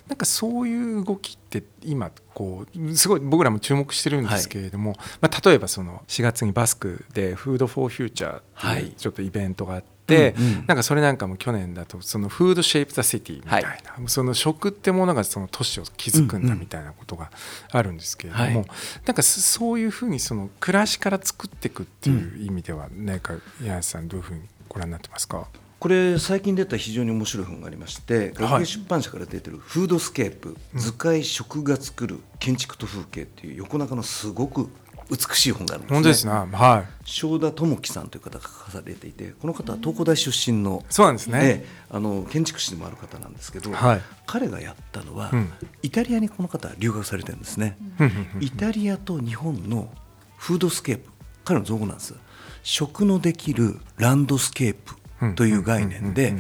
なんかそういう動きって今こうすごい僕らも注目してるんですけれども、はい、まあ、例えばその4月にバスクで「フード・フォー・フューチャー」っていうちょっとイベントがあって。、うんうん、なんかそれなんかも去年だとそのフードシェイプ・ザ・シティみたいな、はい、その食ってものがその都市を築くんだみたいなことがあるんですけれども、うんうん、なんかそういうふうにその暮らしから作っていくっていう意味では何か柳さんどういうふうにご覧になってますか？これ最近出た非常に面白い本がありまして学芸出版社から出てる「フードスケープ図解食が作る建築と風景」っていう横長のすごく美しい本があるんです、ね、本当ですね、はい、正田智樹さんという方が書かれていてこの方は東工大出身のそうなんですね、あの建築士でもある方なんですけど、はい、彼がやったのは、うん、イタリアにこの方は留学されてるんですね、うん、イタリアと日本のフードスケープ彼の造語なんです。食のできるランドスケープという概念で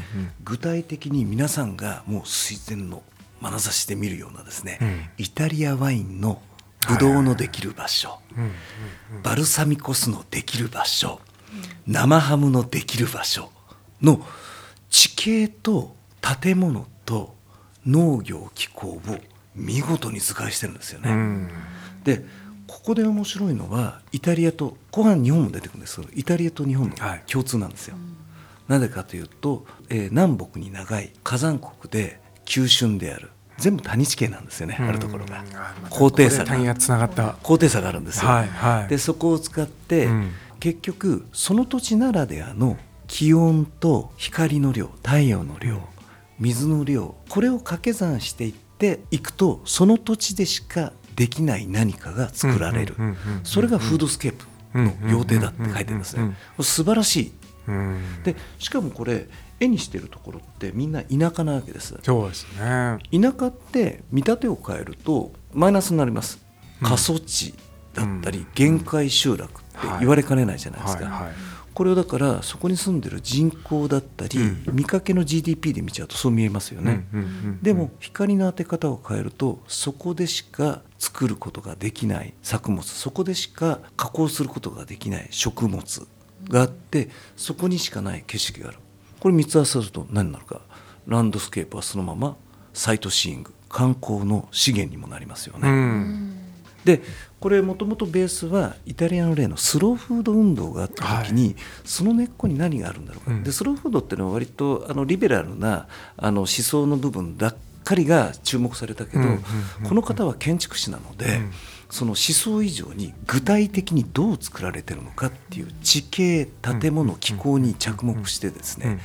具体的に皆さんがもう垂涎の眼差しで見るようなですね、うん、イタリアワインのブドウのできる場所、バルサミコ酢のできる場所、生ハムのできる場所。の地形と建物と農業気候を見事に図解してるんですよね。でここで面白いのはイタリアと後半日本も出てくるんですけどイタリアと日本の共通なんですよ。なぜかというと、えー、南北に長い火山国で急峻である全部谷地形なんですよね、あるところが。高低差が。つながった。高低差があるんですよ、はいはい、でそこを使って、うん、結局その土地ならではの気温と光の量太陽の量水の量これを掛け算していっっていくとその土地でしかできない何かが作られる。それがフードスケープの要定だって書いてるんですね素晴らしい。でしかもこれ絵にしてるところってみんな田舎なわけです。そうですね。田舎って見立てを変えるとマイナスになります。過疎地だったり限界集落って言われかねないじゃないですか、これをだからそこに住んでる人口だったり、見かけの GDP で見ちゃうとそう見えますよね、でも光の当て方を変えるとそこでしか作ることができない作物そこでしか加工することができない食物があってそこにしかない景色があるこれ3つ合わせると何になるか。ランドスケープはそのままサイトシーイング。観光の資源にもなりますよね。うん。でこれもともとベースはイタリアの例のスローフード運動があった時に、はい、その根っこに何があるんだろうか、うん、でスローフードっていうのは割とあのリベラルなあの思想の部分ばっかりが注目されたけど、この方は建築士なので、うん、その思想以上に具体的にどう作られてるのかっていう地形建物気候に着目してですね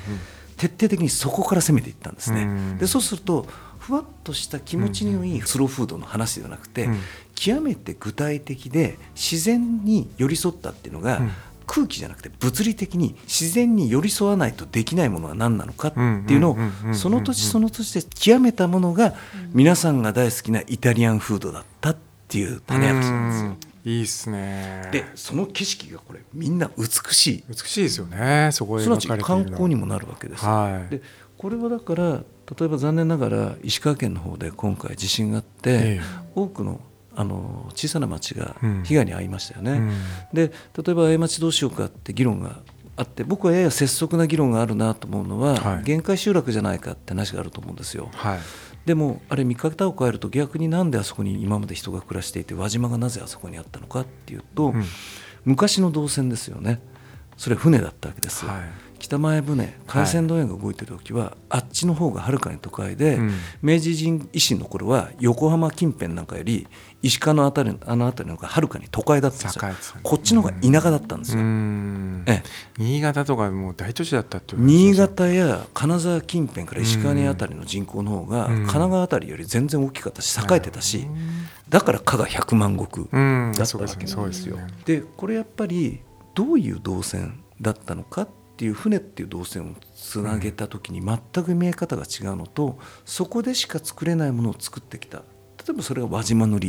徹底的にそこから攻めていったんですね。でそうするとふわっとした気持ちのいいスローフードの話ではなくて、極めて具体的で自然に寄り添ったっていうのが、空気じゃなくて物理的に自然に寄り添わないとできないものは何なのかっていうのをその土地その土地で極めたものが皆さんが大好きなイタリアンフードだったっていう種明かしなんですよ。いいっすね。でその景色がこれみんな美しい。美しいですよねそこすなわち観光にもなるわけです、はい、でこれはだから例えば残念ながら石川県の方で今回地震があって、え多くのあの小さな町が被害に遭いましたよね。うん、で例えば過ちどうしようかって議論があって僕はやや拙速な議論があるなと思うのは、はい、限界集落じゃないかって話があると思うんですよ。はい、でもあれ見方を変えると逆になんであそこに今まで人が暮らしていて輪島がなぜあそこにあったのかっていうと、うん、昔の動線ですよね。それ船だったわけです。はい北前船海鮮問屋が動いてる時は、はい、あっちの方がはるかに都会で、うん、明治維新の頃は横浜近辺なんかより石川の辺りあの辺りの方がはるかに都会だったんですよ、ね、こっちの方が田舎だったんですよ、ええ、新潟とかもう大都市だったって新潟や金沢近辺から石川に辺りの人口の方が神奈川辺りより全然大きかったし栄えてたしだから加賀百万石だったわけなんですよ。でこれやっぱりどういう動線だったのかっっていう船っていう動線をつなげた時に全く見え方が違うのとそこでしか作れないものを作ってきた例えばそれが輪島塗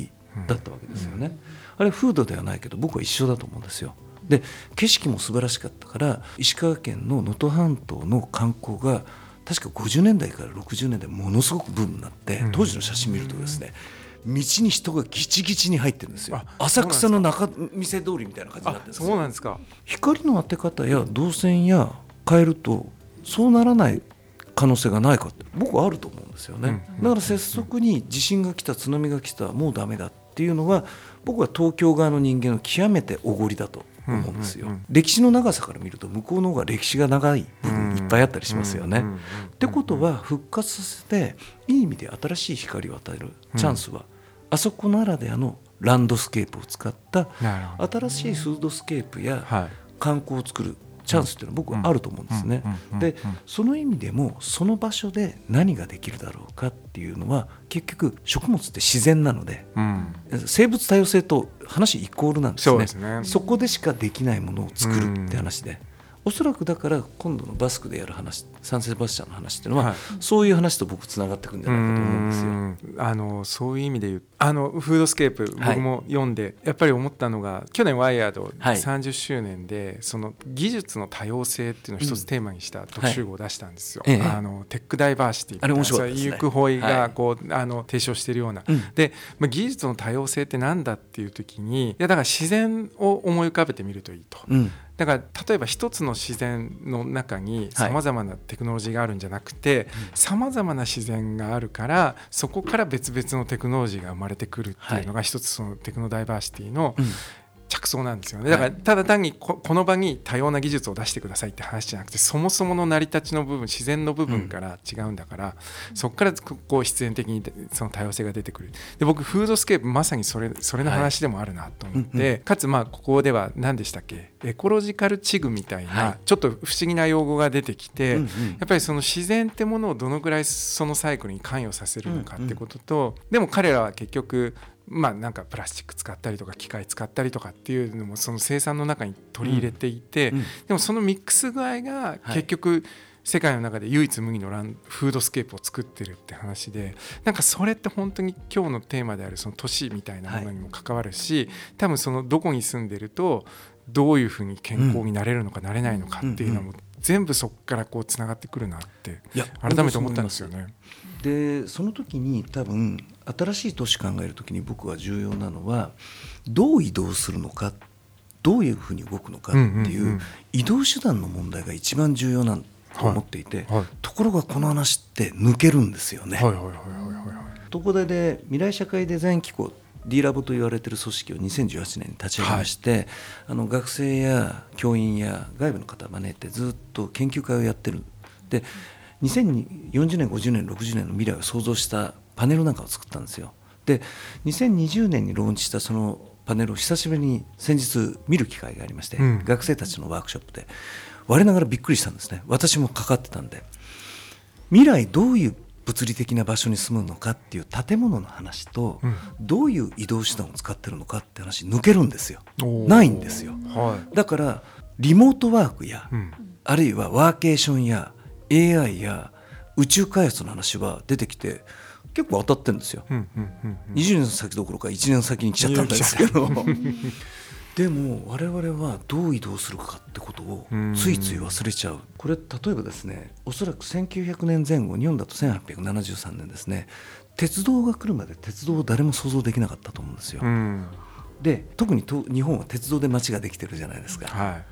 だったわけですよね。あれ風土ではないけど僕は一緒だと思うんですよ。で景色も素晴らしかったから石川県の能登半島の観光が確か50年代から60年代ものすごくブームになって当時の写真見るとですね、道に人がギチギチに入ってるんですよ。浅草の中店通りみたいな感じになってるんですそうなんですか。光の当て方や動線や変えるとそうならない可能性がないかって僕はあると思うんですよね、だから拙速に地震が来た津波が来たもうダメだっていうのは僕は東京側の人間の極めておごりだと思うんですよ、歴史の長さから見ると向こうの方が歴史が長い部分いっぱいあったりしますよね。ってことは復活させていい意味で新しい光を与えるチャンスはあそこならではのランドスケープを使った新しいフードスケープや観光を作るチャンスっていうのは僕はあると思うんですね。でその意味でもその場所で何ができるだろうかっていうのは結局食物って自然なので、うん、生物多様性と話イコールなんですね。そね。そこでしかできないものを作るって話で。おそらくだから今度のバスクでやる話サンセバスチャンの話っていうのは、はい、そういう話と僕つながってくるんじゃないかと思うんですよ。あのそういう意味で言うあのフードスケープ僕も読んで、はい、やっぱり思ったのが去年 WIRED 30周年で、はい、その技術の多様性っていうのを一つテーマにした特集号を出したんですよ。あのテックダイバーシティあれ面白いです、ね、ユクホイがこう、あの提唱しているような、うん、で、まあ、技術の多様性ってなんだっていう時にいやだから自然を思い浮かべてみるといいと。うんだから例えば一つの自然の中にさまざまなテクノロジーがあるんじゃなくてさまざまな自然があるからそこから別々のテクノロジーが生まれてくるっていうのが一つそのテクノダイバーシティの着想なんですよね。だからただ単にこの場に多様な技術を出してくださいって話じゃなくてそもそもの成り立ちの部分自然の部分から違うんだから、うん、そこからこう必然的にその多様性が出てくる。で僕フードスケープまさにそれそれの話でもあるなと思って、はい。かつまあここでは何でしたっけ？エコロジカルチグみたいな、はい、ちょっと不思議な用語が出てきて、うんうん、やっぱりその自然ってものをどのぐらいそのサイクルに関与させるのかってことと、うんうん、でも彼らは結局まあなんかプラスチック使ったりとか機械使ったりとかっていうのもその生産の中に取り入れていて、うん。うん、でもそのミックス具合が結局、はい世界の中で唯一無二のランフードスケープを作ってるって話でなんかそれって本当に今日のテーマであるその都市みたいなものにも関わるし、多分そのどこに住んでるとどういうふうに健康になれるのかなれないのかっていうのも全部そこからこうつながってくるなって改めて思ったんですよね。でその時に多分新しい都市考える時に僕は重要なのはどう移動するのかどういうふうに動くのかっていう移動手段の問題が一番重要なんと思っていて、はいはい、ところがこの話って抜けるんですよね。東工大で未来社会デザイン機構 D ラボと言われている組織を2018年に立ち上げまして、はい、あの学生や教員や外部の方を招いてずっと研究会をやってる。で2040年50年60年の未来を想像したパネルなんかを作ったんですよ。で2020年にローンチしたそのパネルを久しぶりに先日見る機会がありまして、うん、学生たちのワークショップで我ながらびっくりしたんですね。私もかかってたんで。未来どういう物理的な場所に住むのかっていう建物の話と、うん、どういう移動手段を使ってるのかって話抜けるんですよ。ないんですよ、はい、だからリモートワークや、うん、あるいはワーケーションや AI や宇宙開発の話は出てきて結構当たってるんですよ、うんうんうんうん、20年先どころか1年先に来ちゃったんですけど。[LAUGHS] でも我々はどう移動するかってことをついつい忘れちゃう。これ例えばですねおそらく1900年前後日本だと1873年ですね。鉄道が来るまで鉄道を誰も想像できなかったと思うんですよ。で特にと日本は鉄道で街ができてるじゃないですか。はい、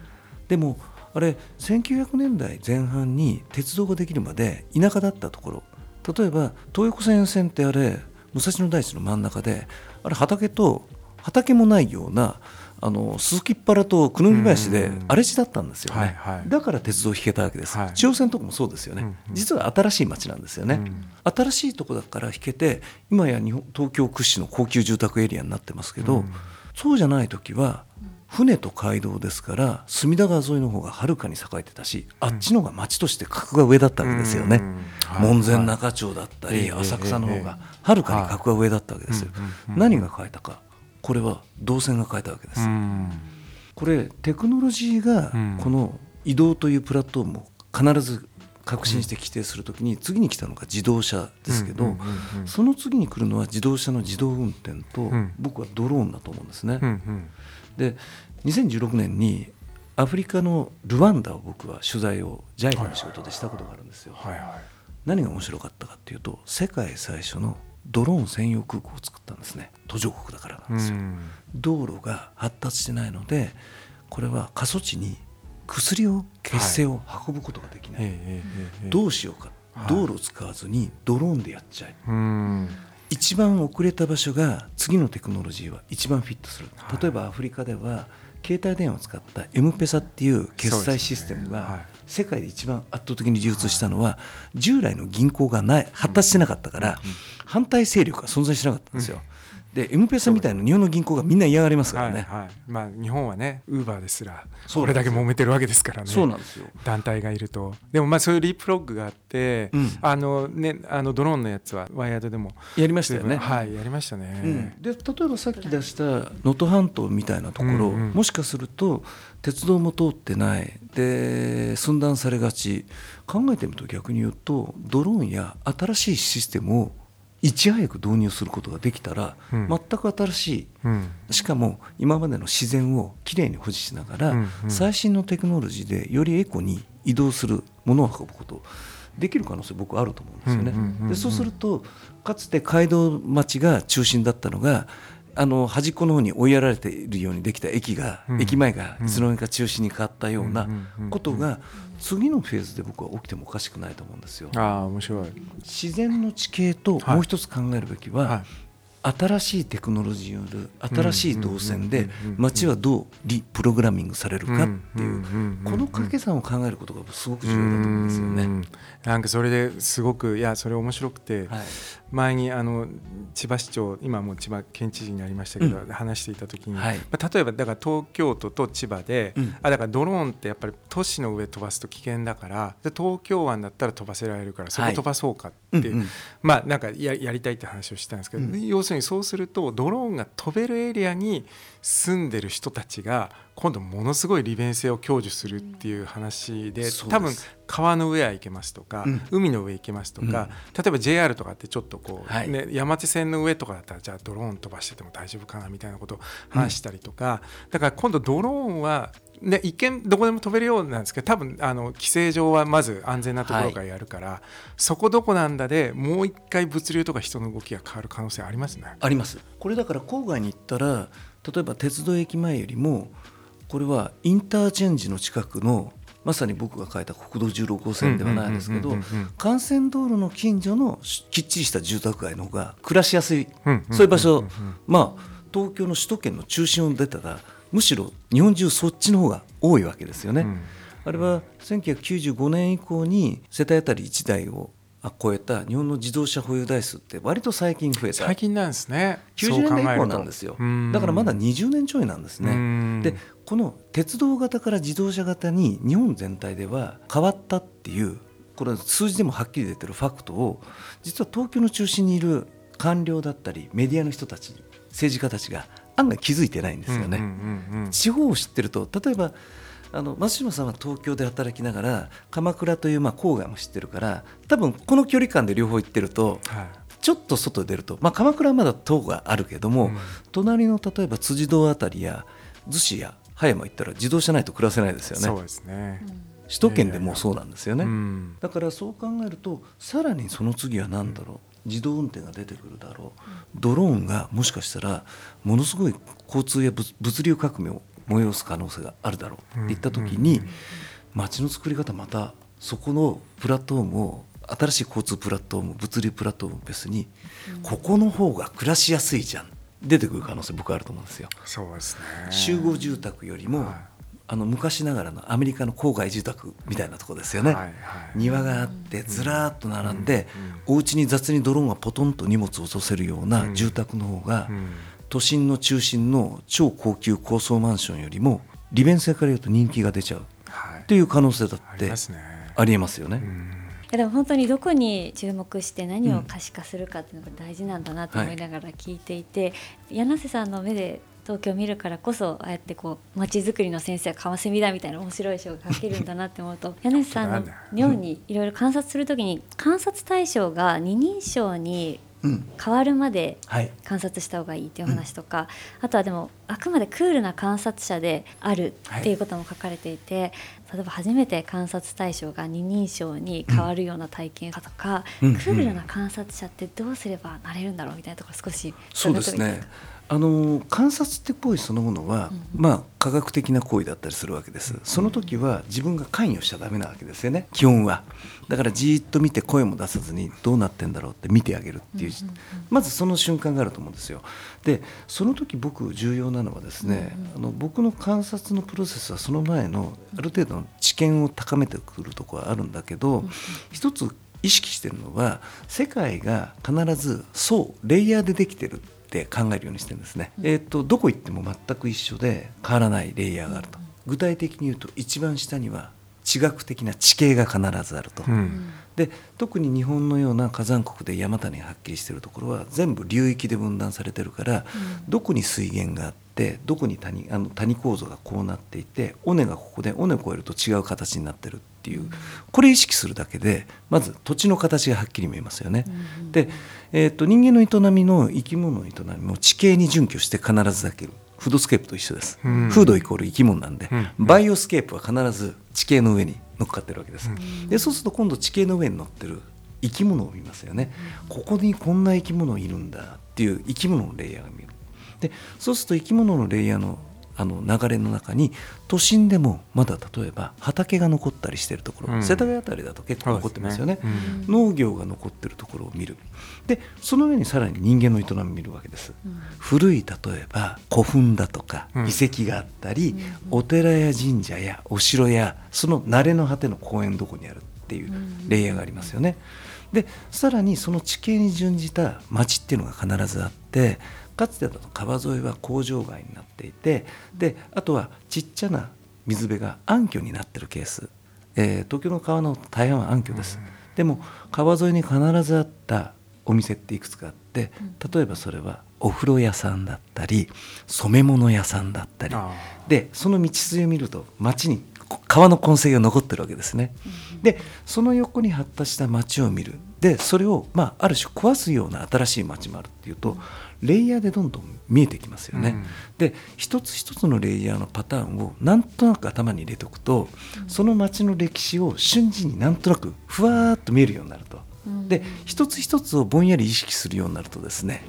でもあれ1900年代前半に鉄道ができるまで田舎だったところ例えば東横線線ってあれ武蔵野大地の真ん中であれ畑と畑もないようなあの鈴木っ原と久野木林で荒れ地だったんですよね、はいはい、だから鉄道を引けたわけです、はい、中央線とかもそうですよね、うんうん、実は新しい町なんですよね、うん、新しいとこだから引けて今や日本東京屈指の高級住宅エリアになってますけど、うん、そうじゃない時は船と街道ですから隅田川沿いの方がはるかに栄えてたし、あっちの方が町として格が上だったわけですよね、門前仲町だったり、浅草の方がはるかに格が上だったわけですよ、何が変えたかこれは動線が変えたわけです。これテクノロジーがこの移動というプラットフォームを必ず革新して規定するときに次に来たのが自動車ですけどその次に来るのは自動車の自動運転と僕はドローンだと思うんですね。で2016年にアフリカのルワンダを僕は取材を JICA の仕事でしたことがあるんですよ。何が面白かったかっていうと世界最初のドローン専用空港を作ったんですね。途上国だからなんですよ、道路が発達してないのでこれは過疎地に薬を血清を運ぶことができない、はい、どうしようか、はい、道路を使わずにドローンでやっちゃえ、一番遅れた場所が次のテクノロジーは一番フィットする。例えばアフリカでは携帯電話を使った M ペサっていう決済システムが世界で一番圧倒的に流通したのは従来の銀行がない発達してなかったから反対勢力が存在しなかったんですよ。で M ペサみたいな日本の銀行がみんな嫌がりますからね、はいはい、まあ、日本はねウーバーですらそれだけ揉めてるわけですからね。そうなんですよ。団体がいると。でもまあそういうリープロッグがあって、うん、あのねあのドローンのやつはワイヤードでもやりましたよね。はいやりましたね、うん、で例えばさっき出した能登半島みたいなところ、うんうん、もしかすると鉄道も通ってない。で寸断されがち。考えてみると逆に言うとドローンや新しいシステムをいち早く導入することができたら、うん、全く新しい、うん、しかも今までの自然をきれいに保持しながら、うんうん、最新のテクノロジーでよりエコに移動するものを運ぶことできる可能性僕はあると思うんですよね。でそうするとかつて街道町が中心だったのがあの端っこの方に追いやられているようにできた駅が、うん、駅前がいつの間にか中心に変わったようなことが次のフェーズで僕は起きてもおかしくないと思うんですよ。あ面白い。自然の地形ともう一つ考えるべきは、はい。新しいテクノロジーによる新しい動線で街はどうリプログラミングされるかっていうこの掛け算を考えることがすごく重要だと思うんですよね。なんかそれですごくいやそれ面白くて、はい、前にあの千葉市長今もう千葉県知事になりましたけど、うん、話していた時に、はい、まあ、例えばだから東京都と千葉で、うん、あだからドローンってやっぱり都市の上飛ばすと危険だからで東京湾だったら飛ばせられるからそこ飛ばそうかって、はい、まあなんかややりたいって話をしたんですけど、うん、要するにそうするとドローンが飛べるエリアに住んでる人たちが今度ものすごい利便性を享受するっていう話で多分川の上は行けますとか、うん、海の上行けますとか、うん、例えば JR とかってちょっとこう、はい、ね、山手線の上とかだったらじゃあドローン飛ばしてても大丈夫かなみたいなことを話したりとか、うん、だから今度ドローンはね、一見どこでも飛べるようなんですけど多分あの規制上はまず安全なところからやるから、はい、そこどこなんだでもう一回物流とか人の動きが変わる可能性ありますね。あります。これだから郊外に行ったら例えば鉄道駅前よりもこれはインターチェンジの近くのまさに僕が書いた国道16号線ではないですけど幹線道路の近所のきっちりした住宅街の方が暮らしやすいそういう場所まあ東京の首都圏の中心を出たらむしろ日本中そっちの方が多いわけですよね。あれは1995年以降に世帯当たり1台を超えた日本の自動車保有台数って割と最近増えた。最近なんですね。90年代以降なんですよ。だからまだ20年ちょいなんですね。でこの鉄道型から自動車型に日本全体では変わったっていうこれ数字でもはっきり出てるファクトを実は東京の中心にいる官僚だったりメディアの人たち政治家たちが案外気づいてないんですよね。地方を知ってると例えばあの松島さんは東京で働きながら鎌倉というまあ郊外も知ってるから多分この距離感で両方行ってると、はい、ちょっと外出ると、まあ、鎌倉はまだ塔があるけども、うん、隣の例えば辻堂あたりや逗子や葉山行ったら自動車ないと暮らせないですよね。そうですね。首都圏でもそうなんですよね、だからそう考えるとさらにその次は何だろう、自動運転が出てくるだろう。ドローンがもしかしたらものすごい交通や物流革命を催す可能性があるだろうって言った時に街の作り方またそこのプラットフォームを新しい交通プラットフォーム物流プラットフォーム別にここの方が暮らしやすいじゃん出てくる可能性僕はあると思うんですよ。そうですね。集合住宅よりも、はい、あの昔ながらのアメリカの郊外住宅みたいなところですよね、はいはい、庭があってずらっと並んで、うん、お家に雑にドローンがポトンと荷物を落とせるような住宅の方が、うん都心の中心の超高級高層マンションよりも利便性から言うと人気が出ちゃう。っていう可能性だってありえますよね。でも本当にどこに注目して何を可視化するかっていうのが大事なんだなと思いながら聞いていて、うんはい、柳瀬さんの目で東京を見るからこそああやってこう街づくりの先生はカワセミだみたいな面白い書が書けるんだなって思うと [LAUGHS] 柳瀬さんのようにいろいろ観察するときに観察対象が二人称に変わるまで観察した方がいいっていう話とか、はい、あとはでもあくまでクールな観察者であるっていうことも書かれていて、はい、例えば初めて観察対象が二人称に変わるような体験だとか、うん、クールな観察者ってどうすればなれるんだろうみたいなところ少しそうですねあの観察って行為そのものは、うん、まあ科学的な行為だったりするわけです。その時は自分が関与しちゃダメなわけですよね。基本は。だからじっと見て声も出さずにどうなってんだろうって見てあげるっていう、まずその瞬間があると思うんですよ。でその時僕重要なのはですね、あの僕の観察のプロセスはその前のある程度の知見を高めてくるところはあるんだけど、一つ意識してるのは世界が必ず層レイヤーでできてる。って考えるようにしてるんですね、うん、えーと、どこ行っても全く一緒で変わらないレイヤーがあると、具体的に言うと一番下には地学的な地形が必ずあると、うん、で特に日本のような火山国で山谷がはっきりしてるところは全部流域で分断されてるから、うん、どこに水源があってどこに谷あの谷構造がこうなっていて尾根がここで尾根を越えると違う形になってるっていうこれ意識するだけでまず土地の形がはっきり見えますよね。うん、で、えーと、人間の営みの生き物の営みも地形に準拠して必ずだける。フードスケープと一緒です、うん、フードイコール生き物なんで、うん、バイオスケープは必ず地形の上に乗っかってるわけです、うん、でそうすると今度地形の上に乗ってる生き物を見ますよね、ここにこんな生き物いるんだっていう生き物のレイヤーが見る。でそうすると生き物のレイヤーのあの流れの中に都心でもまだ例えば畑が残ったりしてるところ、うん、世田谷辺りだと結構残ってますよね、ね。うん、農業が残ってるところを見る。でその上にさらに人間の営みを見るわけです、うん、古い例えば古墳だとか遺跡があったり、お寺や神社やお城やその慣れの果ての公園どこにあるっていうレイヤーがありますよね、でさらにその地形に準じた町っていうのが必ずあってかつてだと川沿いは工場街になっていてであとはちっちゃな水辺が暗渠になってるケース、えー、東京の川の大半は暗渠です、でも川沿いに必ずあったお店っていくつかあって例えばそれはお風呂屋さんだったり染め物屋さんだったり。でその道筋を見ると町に川の痕跡が残ってるわけですね。でその横に発達した町を見る。でそれを、まあ、ある種壊すような新しい町もあるっていうとレイヤーでどんどん見えてきますよね。うん、で一つ一つのレイヤーのパターンをなんとなく頭に入れておくと、その町の歴史を瞬時になんとなくふわーっと見えるようになると。で一つ一つをぼんやり意識するようになるとですね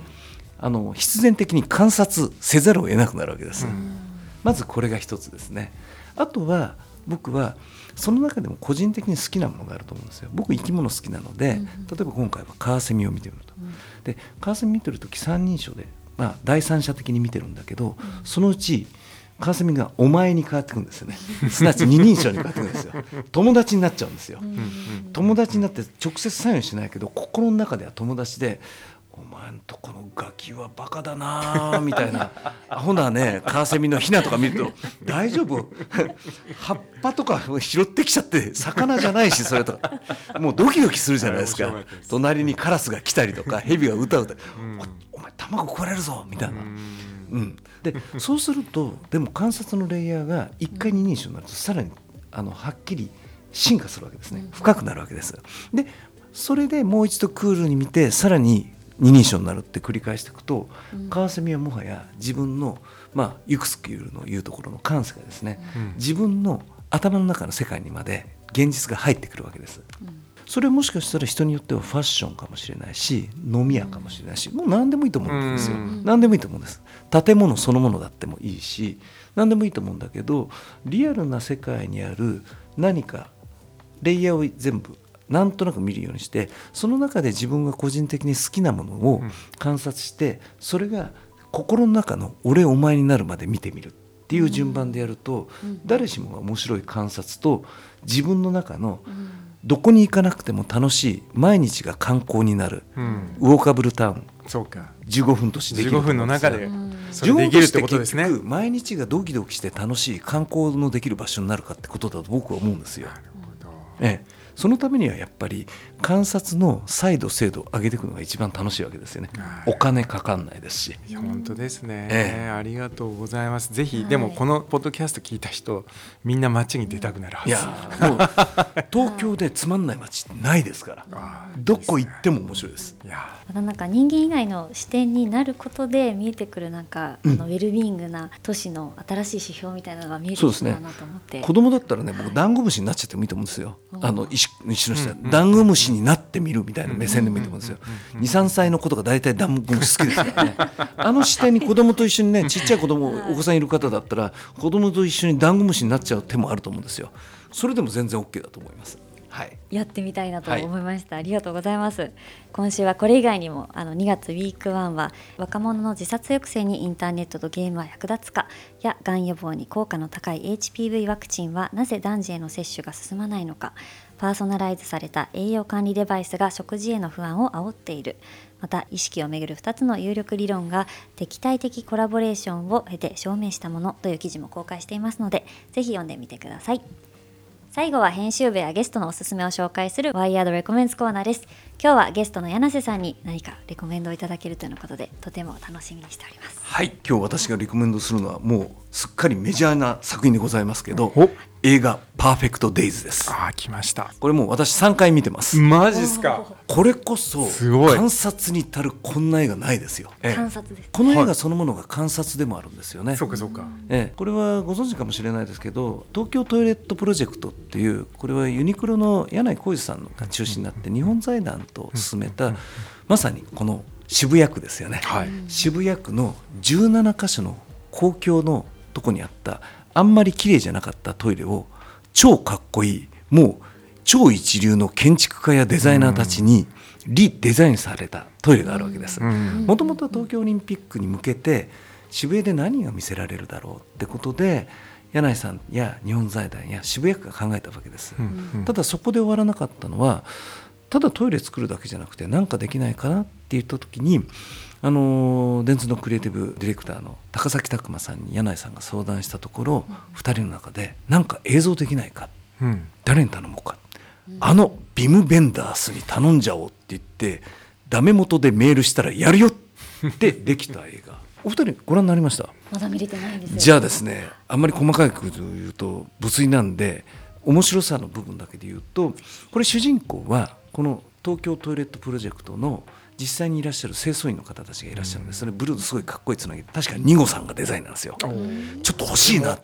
あの必然的に観察せざるを得なくなるわけです。まずこれが一つですね。あとは僕はその中でも個人的に好きなものがあると思うんですよ。僕生き物好きなので、例えば今回はカワセミを見てみると。でカワセミ見てる時三人称で、まあ、第三者的に見てるんだけど、そのうちカワセミが「お前」に変わってくるんですよね。[LAUGHS] すなわち二人称に変わってくるんですよ。友達になっちゃうんですよ。友達になって直接サインしないけど心の中では友達でお前んとこのガキはバカだな [LAUGHS] みたいな。アホなねカワセミのヒナとか見ると [LAUGHS] 大丈夫？[LAUGHS] 葉っぱとか拾ってきちゃって魚じゃないしそれとか。もうドキドキするじゃないですか。隣にカラスが来たりとかヘビが歌うとお前卵食われるぞみたいな。うん、でそうするとでも観察のレイヤーが1回二人称になるとさらにあのはっきり進化するわけですね。深くなるわけです。でそれでもう一度クールに見てさらに二人称になるって繰り返していくと、うん、カワセミはもはや自分の、まあ、ユクスキルの言うところの感性がですね、うん、自分の頭の中の世界にまで現実が入ってくるわけです。うん。それもしかしたら人によってはファッションかもしれないし飲み屋かもしれないしもう何でもいいと思うんですよ、何でもいいと思うんです。建物そのものだってもいいし何でもいいと思うんだけどリアルな世界にある何かレイヤーを全部なんとなく見るようにしてその中で自分が個人的に好きなものを観察してそれが心の中の俺お前になるまで見てみるっていう順番でやると誰しもが面白い観察と自分の中のどこに行かなくても楽しい毎日が観光になる、ウォーカブルタウンそうか。15分都市できる15分の中でそれできるってことですね。毎日がドキドキして楽しい観光のできる場所になるかってことだと僕は思うんですよ。ええそのためにはやっぱり観察の再度精度を上げていくのが一番楽しいわけですよね。お金かかんないですし。本当ですね、ええ、ありがとうございます。ぜひ、はい、でもこのポッドキャスト聞いた人みんな街に出たくなるはず。いやもう東京でつまんない街ないですから。[LAUGHS] どこ行っても面白いです。いやまたなんか人間以外の視点になることで見えてくるなんか、あのウェルビーイングな都市の新しい指標みたいなのが見えてくるなと思って。ね、子供だったらね僕ダンゴムシになっちゃってもいいと思うんですよ。あの石石の下、ダンゴムシになってみるみたいな目線でもいいと思うんですよ。二三歳の子とか大体ダンゴムシ好きですからね。[LAUGHS] あの視点に子供と一緒にねちっちゃい子供お子さんいる方だったら子供と一緒にダンゴムシになっちゃう手もあると思うんですよ。それでも全然 OK だと思います。はい、やってみたいなと思いました、はい、ありがとうございます今週はこれ以外にもあの2月ウィーク1は若者の自殺抑制にインターネットとゲームは役立つかやがん予防に効果の高い HPV ワクチンはなぜ男児への接種が進まないのかパーソナライズされた栄養管理デバイスが食事への不安を煽っているまた意識をめぐる2つの有力理論が敵対的コラボレーションを経て証明したものという記事も公開していますのでぜひ読んでみてください。最後は編集部やゲストのおすすめを紹介するワイヤードレコメンツコーナーです今日はゲストの柳瀬さんに何かレコメンドをいただけるということでとても楽しみにしております。はい今日私がレコメンドするのはもうすっかりメジャーな作品でございますけど映画パーフェクトデイズです。あ来ました。これもう私3回見てます。マジっすか？これこそ観察に足るこんな映画ないですよ。観察です。この映画そのものが観察でもあるんですよね、そうかそうか。ええ。これはご存知かもしれないですけど東京トイレットプロジェクトっていうこれはユニクロの柳井浩二さんが中心になって日本財団と進めたまさにこの渋谷区ですよね、はい、渋谷区の17箇所の公共のとこにあったあんまり綺麗じゃなかったトイレを超かっこいいもう超一流の建築家やデザイナーたちにリデザインされたトイレがあるわけです。もともと東京オリンピックに向けて渋谷で何が見せられるだろうってことで柳井さんや日本財団や渋谷区が考えたわけです。ただそこで終わらなかったのはただトイレ作るだけじゃなくて何かできないかなって言った時にあの電通のクリエイティブディレクターの高崎拓磨さんに柳井さんが相談したところ、うん、2人の中で何か映像できないか、うん、誰に頼もうか、うん、あのビム・ベンダースに頼んじゃおうって言ってダメ元でメールしたらやるよってできた映画。[LAUGHS] お二人ご覧になりました？まだ見れてないんですじゃあですねあんまり細かいことを言うと無粋なんで面白さの部分だけで言うとこれ主人公はこの東京トイレットプロジェクトの実際にいらっしゃる清掃員の方たちがいらっしゃるんでそれブルーのすごいかっこいいつなぎ確かに二号さんがデザインなんですよ。ちょっと欲しいな。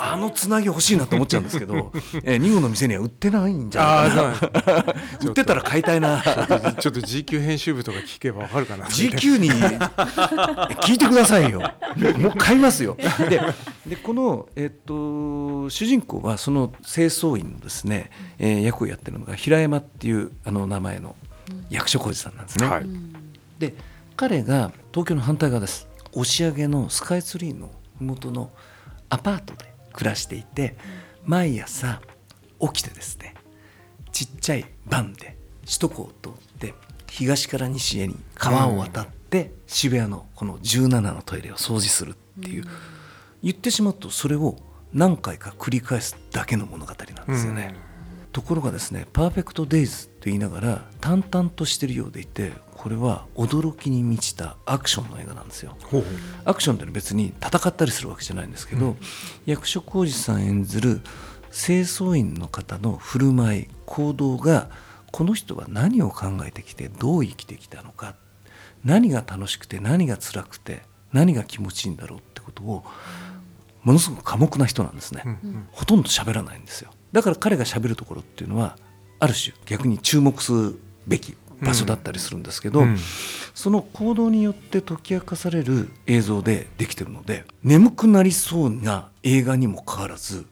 あのつなぎ欲しいなと思っちゃうんですけど [LAUGHS] え二号の店には売ってないんじゃないかな。[LAUGHS] 売ってたら買いたいな。[LAUGHS] ちょっと GQ 編集部とか聞けばわかるかな。GQ に聞いてくださいよ。もう買いますよ。ででこの、えっと、主人公はその清掃員のですね、えー、役をやってるのが平山っていうあの名前の役所広司さんなんですね。はい、で彼が東京の反対側です。押上のスカイツリーの麓のアパートで暮らしていて毎朝起きてですねちっちゃいバンで首都高を通って東から西へに川を渡って渋谷のこの17のトイレを掃除するっていう、言ってしまうとそれを何回か繰り返すだけの物語なんですよね。ところがですね「パーフェクト・デイズ」と言いながら淡々としてるようでいてこれは驚きに満ちたアクションの映画なんですよ。アクションって別に戦ったりするわけじゃないんですけど、うん、役所広司さん演ずる清掃員の方の振る舞い行動がこの人は何を考えてきてどう生きてきたのか何が楽しくて何が辛くて何が気持ちいいんだろうってことをものすごく寡黙な人なんですね、うんうん、ほとんど喋らないんですよだから彼がしゃべるところっていうのはある種逆に注目すべき場所だったりするんですけど、うんうん、その行動によって解き明かされる映像でできてるので眠くなりそうな映画にもかかわらず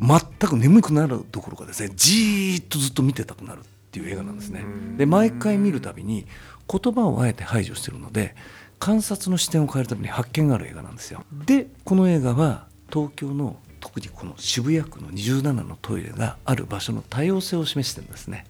全く眠くなるどころかですねじーっとずっと見てたくなるっていう映画なんですね。で毎回見るたびに言葉をあえて排除してるので観察の視点を変えるために発見がある映画なんですよ。でこの映画は東京の特にこの渋谷区の27のトイレがある場所の多様性を示してるんですね。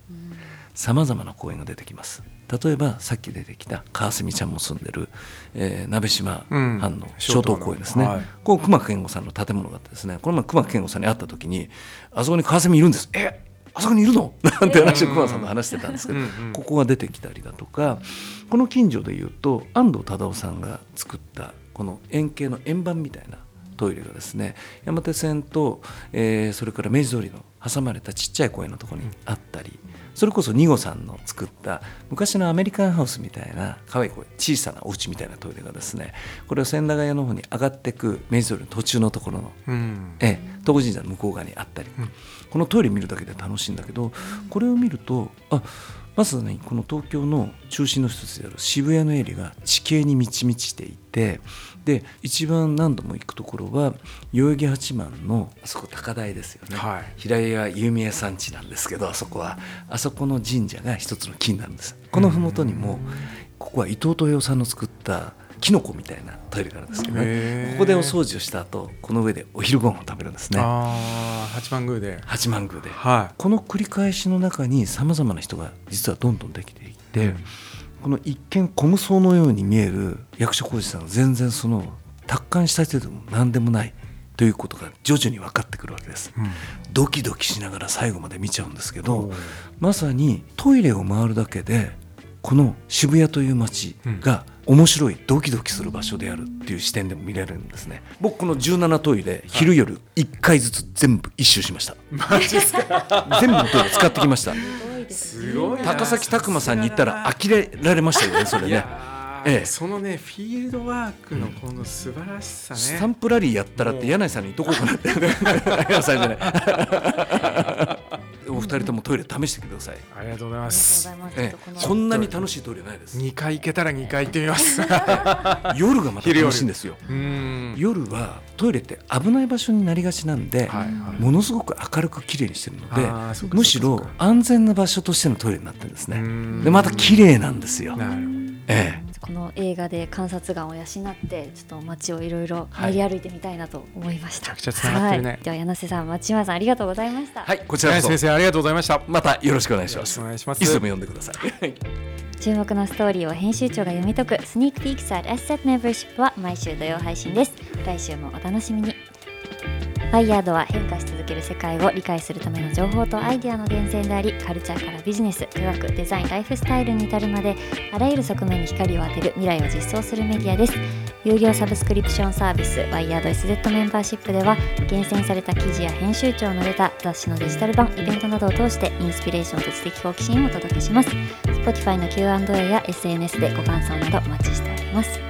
さまざまな公園が出てきます。例えばさっき出てきた川澄ちゃんも住んでる、えー、鍋島藩の小東公園ですね、うんはい、ここ熊健吾さんの建物があってですねこの前熊健吾さんに会った時にあそこに川澄いるんですえあそこにいるの？[LAUGHS] なんて話を熊さんと話してたんですけど、ここが出てきたりだとかこの近所でいうと安藤忠雄さんが作ったこの円形の円盤みたいなトイレがですね山手線と、えー、それから明治通りの挟まれたちっちゃい公園のところにあったりそれこそ二号さんの作った昔のアメリカンハウスみたいな可愛い小さなお家みたいなトイレがですねこれは千駄ヶ谷の方に上がっていく明治通りの途中のところの、うん、え東郷神社の向こう側にあったり、うん、このトイレ見るだけで楽しいんだけどこれを見るとあまずねこの東京の中心の一つである渋谷のエリアが地形に満ち満ちていてで一番何度も行くところは代々木八幡のあそこ高台ですよね、はい、平屋有名産地なんですけどあそこは。あそこの神社が一つの木になるんです。この麓にもここは伊藤豊夫さんの作ったキノコみたいなトイレがあるんですけどね。ここでお掃除をした後この上でお昼ご飯を食べるんですね。八幡宮で。八幡宮で、はい、この繰り返しの中にさまざまな人が実はどんどんできていって、うんこの一見小無双のように見える役所広司さんが全然その達観した人でも何でもないということが徐々に分かってくるわけです、うん、ドキドキしながら最後まで見ちゃうんですけどまさにトイレを回るだけでこの渋谷という街が面白いドキドキする場所であるっていう視点でも見られるんですね。僕この17トイレ昼夜1回ずつ全部一周しました。マジですか？[LAUGHS] 全部のトイレ使ってきましたすごい高崎拓磨さんに言ったら呆れられましたよねそれね。ええ、そのねフィールドワークのこの素晴らしさね、スタンプラリーやったらって柳井さんに言っとこうかなって。柳井さんじゃない人ともトイレ試してください。ありがとうございます。ええ、こんなに楽しいトイレないです。二回行けたら二回行ってみます。[LAUGHS] 夜がまた楽しいんですよ。夜。はトイレって危ない場所になりがちなんで、はいはい、ものすごく明るく綺麗にしてるのでむしろ安全な場所としてのトイレになってるんですね。でまた綺麗なんですよ。ええ、この映画で観察眼を養ってちょっと街をいろいろ練り歩いてみたいなと思いました、はい、めちゃくちゃつながってるね、はい、では柳瀬さん町村さんありがとうございました。はい。こちら先生ありがとうございました。また。よろしくお願いします。お願いします。いつでも読んでください。注目のストーリーを編集長が読み解くスニークピークスアッセットメンバーシップは毎週土曜配信です。来週もお楽しみにバイヤードは変化し続ける世界を理解するための情報とアイデアの源泉でありカルチャーからビジネス科学デザインライフスタイルに至るまであらゆる側面に光を当てる未来を実装するメディアです。有料サブスクリプションサービスバイヤード SZ メンバーシップでは厳選された記事や編集長のレタ雑誌のデジタル版イベントなどを通してインスピレーションと知的好奇心をお届けします。Spotify の Q&A や SNS でご感想などお待ちしております。